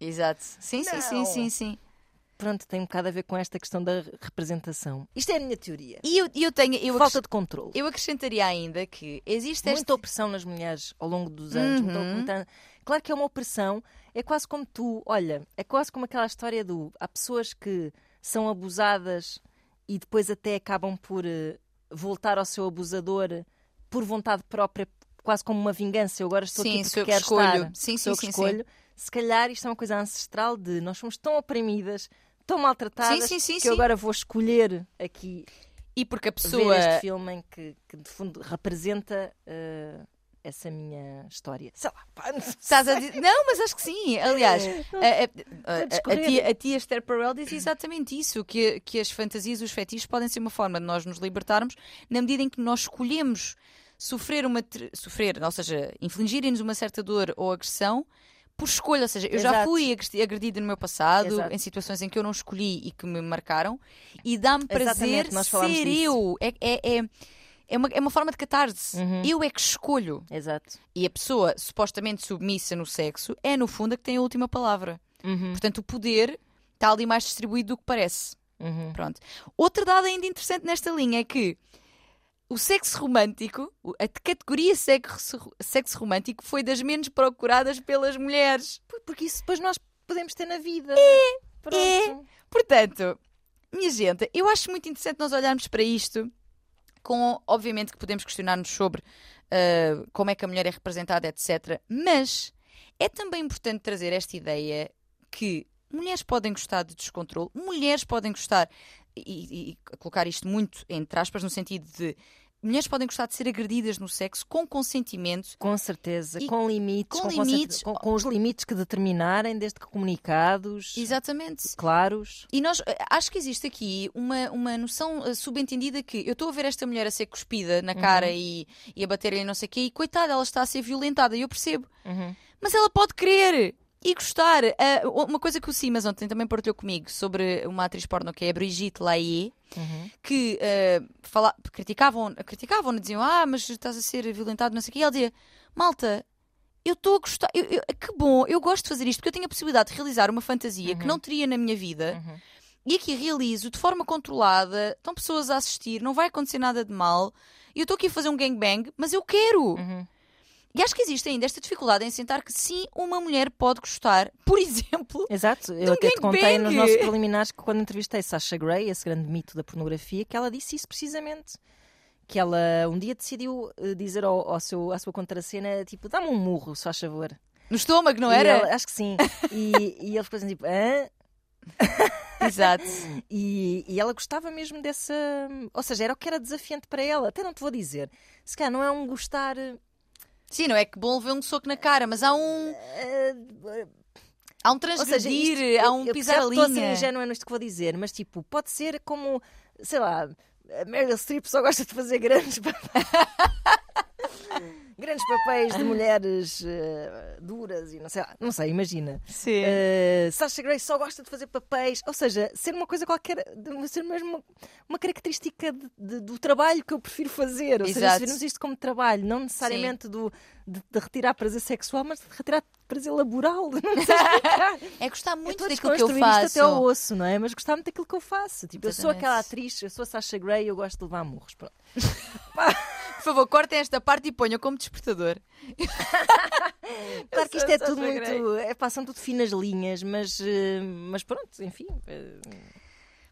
[SPEAKER 2] Exato. Sim, sim, sim, sim, sim.
[SPEAKER 1] Pronto, tem um bocado a ver com esta questão da representação. Isto é a minha teoria.
[SPEAKER 2] E eu, eu tenho. Eu,
[SPEAKER 1] Falta de controle.
[SPEAKER 2] eu acrescentaria ainda que existe.
[SPEAKER 1] Muita opressão nas mulheres ao longo dos anos.
[SPEAKER 2] Uhum.
[SPEAKER 1] muita- Claro que é uma opressão. É quase como tu, olha, é quase como aquela história do. Há pessoas que são abusadas e depois até acabam por eh, voltar ao seu abusador por vontade própria, quase como uma vingança. Eu agora estou
[SPEAKER 2] Sim,
[SPEAKER 1] aqui porque
[SPEAKER 2] que
[SPEAKER 1] quero
[SPEAKER 2] escolho.
[SPEAKER 1] estar.
[SPEAKER 2] Sim, sim, sim, sim.
[SPEAKER 1] escolho. Se calhar isto é uma coisa ancestral de nós somos tão oprimidas, tão maltratadas,
[SPEAKER 2] Sim, sim, sim,
[SPEAKER 1] que
[SPEAKER 2] sim.
[SPEAKER 1] eu agora vou escolher aqui
[SPEAKER 2] E porque a pessoa.
[SPEAKER 1] ver este filme em que, que, de fundo representa eh, essa minha história. Sei lá, pá, não.
[SPEAKER 2] Estás a dizer... Não, mas acho que sim. Aliás, a, a- a- a tia, tia Esther Perel diz exatamente isso: que, que as fantasias os fetiches podem ser uma forma de nós nos libertarmos na medida em que nós escolhemos sofrer uma. sofrer, ou seja, infligirem-nos uma certa dor ou agressão. Por escolha, ou seja, eu já
[SPEAKER 1] Exato.
[SPEAKER 2] fui agredi- agredida no meu passado,
[SPEAKER 1] Exato.
[SPEAKER 2] em situações em que eu não escolhi e que me marcaram, e dá-me prazer ser
[SPEAKER 1] disso.
[SPEAKER 2] eu. É, é, é, é, uma, é uma forma de catarse.
[SPEAKER 1] Uhum.
[SPEAKER 2] Eu é que escolho.
[SPEAKER 1] Exato.
[SPEAKER 2] E a pessoa supostamente submissa no sexo é, no fundo, a que tem a última palavra.
[SPEAKER 1] Uhum,
[SPEAKER 2] Portanto, o poder está ali mais distribuído do que parece.
[SPEAKER 1] uhum.
[SPEAKER 2] Pronto. Outro dado ainda interessante nesta linha é que o sexo romântico, a categoria sexo, sexo romântico foi das menos procuradas pelas mulheres.
[SPEAKER 1] Porque isso depois nós podemos ter na vida. É, Pronto.
[SPEAKER 2] Portanto, minha gente, eu acho muito interessante nós olharmos para isto com, obviamente, que podemos questionar-nos sobre ah, como é que a mulher é representada, etc. Mas é também importante trazer esta ideia que mulheres podem gostar de descontrole, mulheres podem gostar, e, e colocar isto muito entre aspas, no sentido de mulheres podem gostar de ser agredidas no sexo com consentimento.
[SPEAKER 1] Com certeza, e com limites.
[SPEAKER 2] Com, com limites.
[SPEAKER 1] Com, com, os limites que determinarem, desde que comunicados.
[SPEAKER 2] Exatamente.
[SPEAKER 1] Claros.
[SPEAKER 2] E nós, eh, acho que existe aqui uma, uma noção eh, subentendida que eu estou a ver esta mulher a ser cuspida na cara uhum. e, e a bater-lhe não sei o quê, e coitada, ela está a ser violentada, e eu percebo.
[SPEAKER 1] Uhum.
[SPEAKER 2] Mas ela pode querer e gostar. Uh, uma coisa que o Simas ontem também partilhou comigo sobre uma atriz porno que é a Brigitte Laie, uhum. que uh, fala, criticavam, criticavam, diziam, ah, mas estás a ser violentado, não sei o quê. E ela dizia, malta, eu estou a gostar, eu, eu, que bom, eu gosto de fazer isto, porque eu tenho a possibilidade de realizar uma fantasia uhum. que não teria na minha vida. Uhum. E aqui realizo de forma controlada, estão pessoas a assistir, não vai acontecer nada de mal. E eu estou aqui a fazer um gangbang, mas eu quero.
[SPEAKER 1] Uhum.
[SPEAKER 2] E acho que existe ainda esta dificuldade em sentar que sim, uma mulher pode gostar, por exemplo.
[SPEAKER 1] Exato, eu até te contei nos nossos preliminares que quando entrevistei Sasha Grey, esse grande mito da pornografia, que ela disse isso precisamente. Que ela um dia decidiu eh, dizer ao, ao seu, à sua contracena, tipo, dá-me um murro, se faz favor.
[SPEAKER 2] No estômago, não era?
[SPEAKER 1] Ela, acho que sim. e, e ele ficou assim, tipo, hã?
[SPEAKER 2] Exato.
[SPEAKER 1] e, e, ela gostava mesmo dessa. Ou seja, era o que era desafiante para ela. Até não te vou dizer. Se calhar não é um gostar
[SPEAKER 2] Sim, não é que bom ver um soco na cara, mas há um. Há um transgredir, seja, isto, há um eu pisar a linha.
[SPEAKER 1] Estou a ser ingênua nisto que vou dizer, mas tipo, pode ser como, sei lá, a Meryl Streep só gosta de fazer grandes grandes papéis de mulheres uh, duras e não sei, não sei, imagina.
[SPEAKER 2] Sim.
[SPEAKER 1] Uh, Sasha Grey só gosta de fazer papéis, ou seja, ser uma coisa qualquer, ser mesmo uma, uma característica de, de, do trabalho que eu prefiro fazer. Ou Exato. seja, se virmos isto como trabalho, não necessariamente do, de, de, retirar prazer sexual, mas de retirar prazer laboral.
[SPEAKER 2] É gostar muito daquilo que eu faço.
[SPEAKER 1] Isto até ao osso, não é? Mas gostar muito daquilo que eu faço. Tipo, eu sou aquela atriz, eu sou a Sasha Grey, eu gosto de levar murros. Pronto.
[SPEAKER 2] Por favor, cortem esta parte e ponham como despertador.
[SPEAKER 1] claro que isto é tudo muito. É, passam tudo finas linhas, mas, eh, mas pronto, enfim. Eh,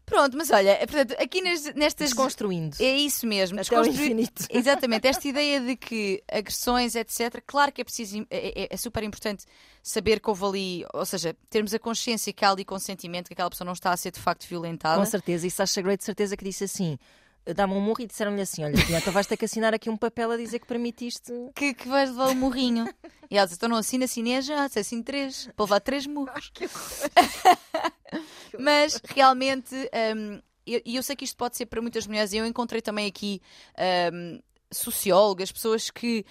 [SPEAKER 2] pronto, mas olha, portanto, aqui nestas.
[SPEAKER 1] Desconstruindo.
[SPEAKER 2] É isso mesmo.
[SPEAKER 1] Até desconstruir... infinito.
[SPEAKER 2] Exatamente. Esta ideia de que agressões, etc. Claro que é preciso. É, é, é, super importante saber que houve ali. Ou seja, termos a consciência que há ali consentimento, que aquela pessoa não está a ser de facto violentada.
[SPEAKER 1] Com certeza. E Sasha Grey de certeza que disse assim dá-me um murro e disseram-lhe assim: Olha, então vais ter que assinar aqui um papel a dizer que permitiste.
[SPEAKER 2] Que, que vais levar o um murrinho. e ela disse: Então não assina, assinei já, se assino três, para levar três murros. Mas realmente, um, e eu, eu, sei que isto pode ser para muitas mulheres, e eu encontrei também aqui. Um, sociólogas, pessoas que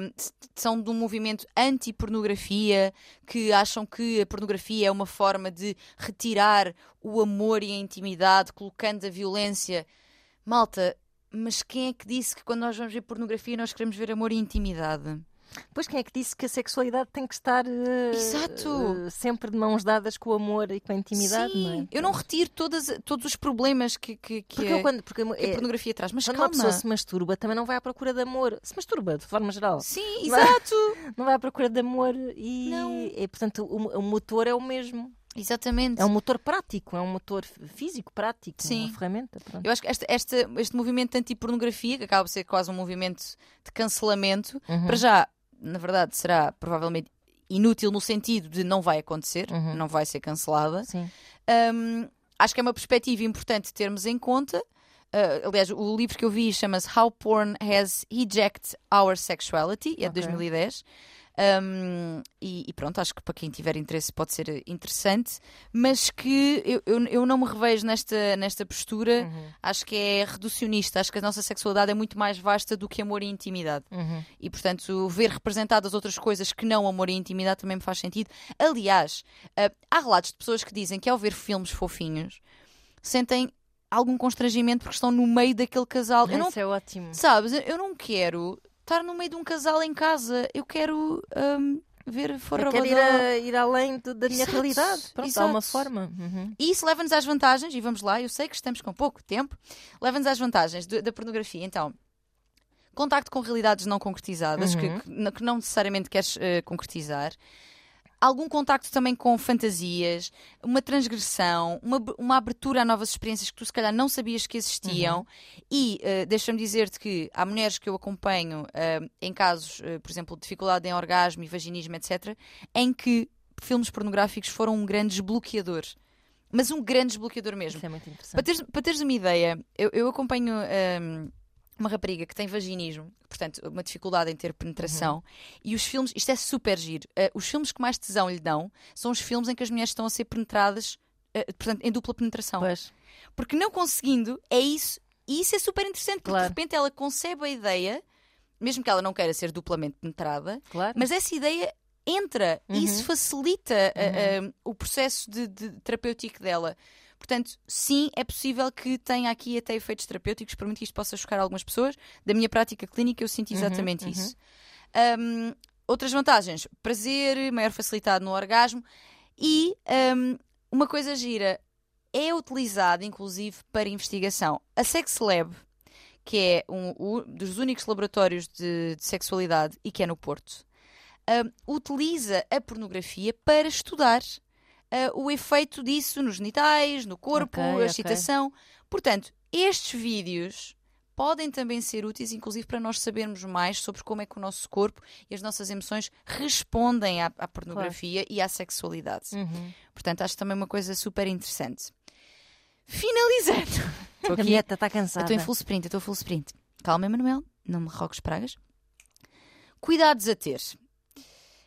[SPEAKER 2] um, são de um movimento anti-pornografia, que acham que a pornografia é uma forma de retirar o amor e a intimidade, colocando a violência Malta, mas quem é que disse que quando nós vamos ver pornografia nós queremos ver amor e intimidade?
[SPEAKER 1] Pois quem é que disse que a sexualidade tem que estar uh,
[SPEAKER 2] Exato.
[SPEAKER 1] Uh, sempre de mãos dadas com o amor e com a intimidade?
[SPEAKER 2] Sim.
[SPEAKER 1] Não é?
[SPEAKER 2] Eu não retiro todas, todos os problemas que, que, que, porque a, quando, porque que a é, pornografia traz. Mas
[SPEAKER 1] quando
[SPEAKER 2] calma.
[SPEAKER 1] uma pessoa se masturba, também não vai à procura de amor. Se masturba, de forma geral.
[SPEAKER 2] Sim, exato.
[SPEAKER 1] Não vai, não vai à procura de amor e, não. e portanto, o, o motor é o mesmo.
[SPEAKER 2] Exatamente.
[SPEAKER 1] É um motor prático, é um motor físico prático, Sim. uma ferramenta. Pronto.
[SPEAKER 2] Eu acho que este, este, este movimento de antipornografia, que acaba por ser quase um movimento de cancelamento, uhum. para já, na verdade, será provavelmente inútil no sentido de não vai acontecer, uhum. não vai ser cancelada. Um, acho que é uma perspectiva importante termos em conta. Uh, aliás, o livro que eu vi chama-se How Porn Has Hijacked Our Sexuality, é de okay. 2010. Um, e, e, pronto, acho que para quem tiver interesse pode ser interessante, mas que eu, eu, eu não me revejo nesta, nesta postura, uhum. acho que é reducionista, acho que a nossa sexualidade é muito mais vasta do que amor e intimidade.
[SPEAKER 1] Uhum.
[SPEAKER 2] E portanto, ver representadas outras coisas que não amor e intimidade também me faz sentido. Aliás, uh, há relatos de pessoas que dizem que ao ver filmes fofinhos sentem algum constrangimento porque estão no meio daquele casal.
[SPEAKER 1] Isso
[SPEAKER 2] não,
[SPEAKER 1] é ótimo.
[SPEAKER 2] Sabes, eu não quero estar no meio de um casal em casa. Eu quero um, ver fora
[SPEAKER 1] Eu quero ir, a, ir além de, da minha
[SPEAKER 2] Exato.
[SPEAKER 1] realidade. Pronto,
[SPEAKER 2] Exato.
[SPEAKER 1] há uma forma. Uhum.
[SPEAKER 2] E isso leva-nos às vantagens, e vamos lá, eu sei que estamos com pouco tempo, leva-nos às vantagens de, da pornografia. Então, contacto com realidades não concretizadas, uhum. que, que, não necessariamente queres uh, concretizar algum contacto também com fantasias, uma transgressão, uma, uma abertura a novas experiências que tu se calhar não sabias que existiam. Uhum. E uh, deixa-me dizer-te que há mulheres que eu acompanho uh, em casos, uh, por exemplo, de dificuldade em orgasmo e vaginismo, etc., em que filmes pornográficos foram um grande desbloqueador. Mas um grande desbloqueador mesmo.
[SPEAKER 1] Isso é muito interessante.
[SPEAKER 2] Para teres, para teres uma ideia, eu, eu acompanho hum, uma rapariga que tem vaginismo, portanto, uma dificuldade em ter penetração,
[SPEAKER 1] Uhum.
[SPEAKER 2] e os filmes, isto é super giro, uh, os filmes que mais tesão lhe dão são os filmes em que as mulheres estão a ser penetradas, uh, portanto, em dupla penetração.
[SPEAKER 1] Pois,
[SPEAKER 2] Porque não conseguindo, é isso, e isso é super interessante, porque
[SPEAKER 1] Claro.
[SPEAKER 2] de repente ela concebe a ideia, mesmo que ela não queira ser duplamente penetrada,
[SPEAKER 1] claro.
[SPEAKER 2] mas essa ideia entra e
[SPEAKER 1] Uhum.
[SPEAKER 2] isso facilita uh, uh, o processo de, de terapêutico dela. Portanto, sim, é possível que tenha aqui até efeitos terapêuticos, por muito que isto possa chocar algumas pessoas. Da minha prática clínica, eu sinto exatamente
[SPEAKER 1] uhum.
[SPEAKER 2] isso. Um, outras vantagens: prazer, maior facilidade no orgasmo e um, uma coisa gira é utilizado, inclusive, para investigação. A Sex Lab, que é um, o- dos únicos laboratórios de, de sexualidade e que é no Porto, um, utiliza a pornografia para estudar uh, o efeito disso nos genitais, no corpo,
[SPEAKER 1] Ok,
[SPEAKER 2] a excitação. Portanto, estes vídeos podem também ser úteis, inclusive, para nós sabermos mais sobre como é que o nosso corpo e as nossas emoções respondem à, à pornografia e à sexualidade.
[SPEAKER 1] Uhum.
[SPEAKER 2] Portanto, acho também uma coisa super interessante. Finalizando. Estou
[SPEAKER 1] A
[SPEAKER 2] aqui
[SPEAKER 1] Mieta está
[SPEAKER 2] eu
[SPEAKER 1] cansada.
[SPEAKER 2] estou em full sprint, estou full sprint. Calma, Emanuel, não me rogues pragas. Cuidados a ter.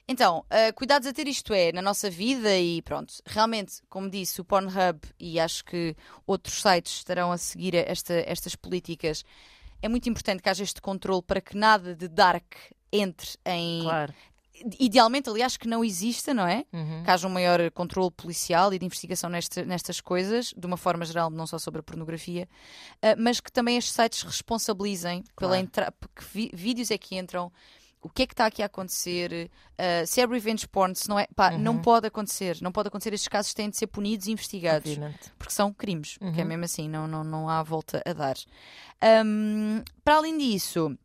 [SPEAKER 2] Então, uh, cuidados a ter isto é, na nossa vida e pronto. Realmente, como disse, o Pornhub e acho que outros sites estarão a seguir esta- estas políticas. É muito importante que haja este controle para que nada de dark entre em...
[SPEAKER 1] Claro.
[SPEAKER 2] Idealmente, aliás, que não exista, não é?
[SPEAKER 1] Uhum.
[SPEAKER 2] que haja um maior controle policial e de investigação nesta- nestas coisas, de uma forma geral, não só sobre a pornografia, ah, mas que também estes sites responsabilizem pela
[SPEAKER 1] Claro.
[SPEAKER 2] entra- que vi- vídeos é que entram. O que é que está aqui a acontecer? ah, se é revenge porn, se não é. Pá, não
[SPEAKER 1] Uhum.
[SPEAKER 2] pode acontecer. Não pode acontecer. Estes casos têm de ser punidos e investigados.
[SPEAKER 1] Obviamente.
[SPEAKER 2] Porque são crimes. Porque é
[SPEAKER 1] Uhum.
[SPEAKER 2] mesmo assim, não, não, não há volta a dar. Ahm, para além disso,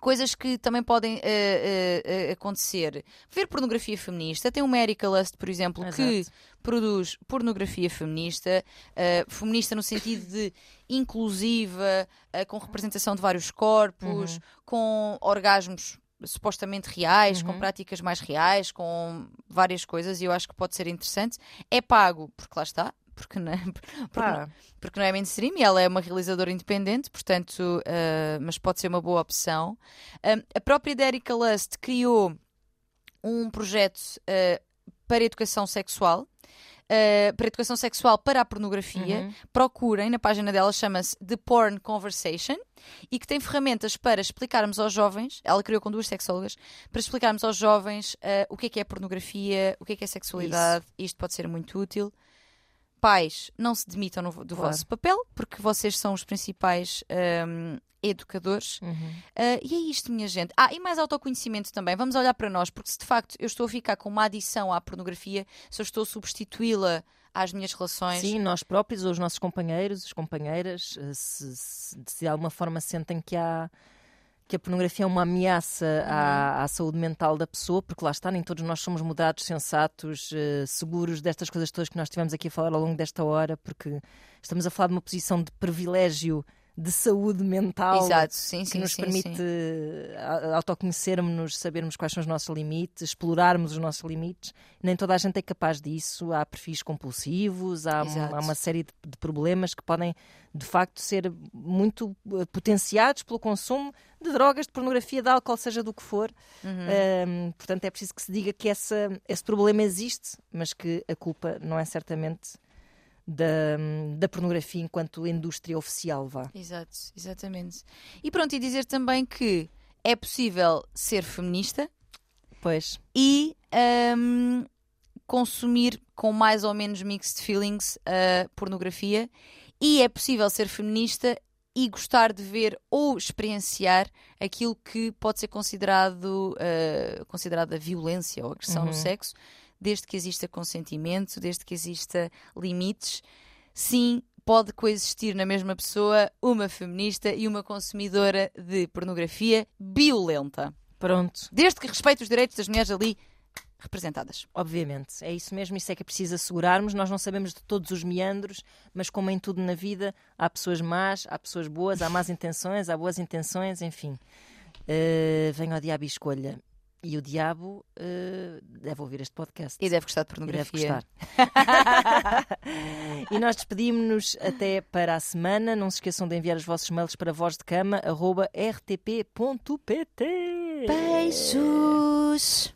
[SPEAKER 2] coisas que também podem eh, eh, acontecer. Ver pornografia feminista. Tem uma Erika Lust, por exemplo, que
[SPEAKER 1] Exato.
[SPEAKER 2] produz pornografia feminista, eh, feminista no sentido de inclusiva, com representação de vários corpos,
[SPEAKER 1] Uhum.
[SPEAKER 2] com orgasmos supostamente reais, com
[SPEAKER 1] Uhum.
[SPEAKER 2] práticas mais reais, com várias coisas, e eu acho que pode ser interessante. É pago, porque lá está, porque não, porque
[SPEAKER 1] Pá,
[SPEAKER 2] não, porque não é mainstream e ela é uma realizadora independente, portanto, eh, mas pode ser uma boa opção. Um, a própria Erika Lust criou um projeto eh, para educação sexual. Eh, para educação sexual para a pornografia,
[SPEAKER 1] Uhum.
[SPEAKER 2] procurem na página dela, chama-se The Porn Conversation e que tem ferramentas para explicarmos aos jovens, ela criou com duas sexólogas, para explicarmos aos jovens eh, o que é que é pornografia, o que é que é sexualidade, isto pode ser muito útil. Pais, não se demitam no- do
[SPEAKER 1] Claro.
[SPEAKER 2] vosso papel, porque vocês são os principais ehm, educadores.
[SPEAKER 1] Uhum.
[SPEAKER 2] Ah, e é isto, minha gente. Ah, e mais autoconhecimento também. Vamos olhar para nós, porque se de facto eu estou a ficar com uma adição à pornografia, se eu estou a substituí-la às minhas relações.
[SPEAKER 1] Sim, nós próprios ou os nossos companheiros, as companheiras, eh, se, se- se de alguma forma sentem que há que a pornografia é uma ameaça à, à saúde mental da pessoa, porque lá está, nem todos nós somos moderados, sensatos, eh, seguros destas coisas todas que nós estivemos aqui a falar ao longo desta hora, porque estamos a falar de uma posição de privilégio de saúde mental
[SPEAKER 2] Exato, sim,
[SPEAKER 1] que
[SPEAKER 2] sim,
[SPEAKER 1] nos
[SPEAKER 2] sim,
[SPEAKER 1] permite autoconhecermos-nos, sabermos quais são os nossos limites, explorarmos os nossos limites. Nem toda a gente é capaz disso. Há perfis compulsivos, há, há uma série de, de problemas que podem, de facto, ser muito eh, potenciados pelo consumo de drogas, de pornografia, de álcool, seja do que for.
[SPEAKER 2] Uhum.
[SPEAKER 1] Ahm, portanto, é preciso que se diga que essa, esse problema existe, mas que a culpa não é certamente da, da pornografia enquanto indústria oficial, vá.
[SPEAKER 2] Exato, exatamente. E pronto, e dizer também que é possível ser feminista
[SPEAKER 1] Pois,
[SPEAKER 2] e ahm, consumir com mais ou menos mixed feelings a pornografia e é possível ser feminista e gostar de ver ou experienciar aquilo que pode ser considerado uh, considerada violência ou agressão
[SPEAKER 1] Uhum.
[SPEAKER 2] no sexo, desde que exista consentimento, desde que exista limites. Sim, pode coexistir na mesma pessoa uma feminista e uma consumidora de pornografia violenta,
[SPEAKER 1] pronto.
[SPEAKER 2] desde que respeite os direitos das mulheres ali representadas.
[SPEAKER 1] Obviamente, é isso mesmo, isso é que é preciso assegurarmos. Nós não sabemos de todos os meandros, mas como em tudo na vida, há pessoas más, há pessoas boas, há más intenções, há boas intenções, enfim. Uh, venha ao diabo e escolha. E o diabo uh, deve ouvir este podcast.
[SPEAKER 2] E deve gostar de
[SPEAKER 1] E
[SPEAKER 2] pornografia.
[SPEAKER 1] deve gostar. e nós despedimos-nos até para a semana. Não se esqueçam de enviar os vossos mails para vozdecama.rtp.pt
[SPEAKER 2] Beijos!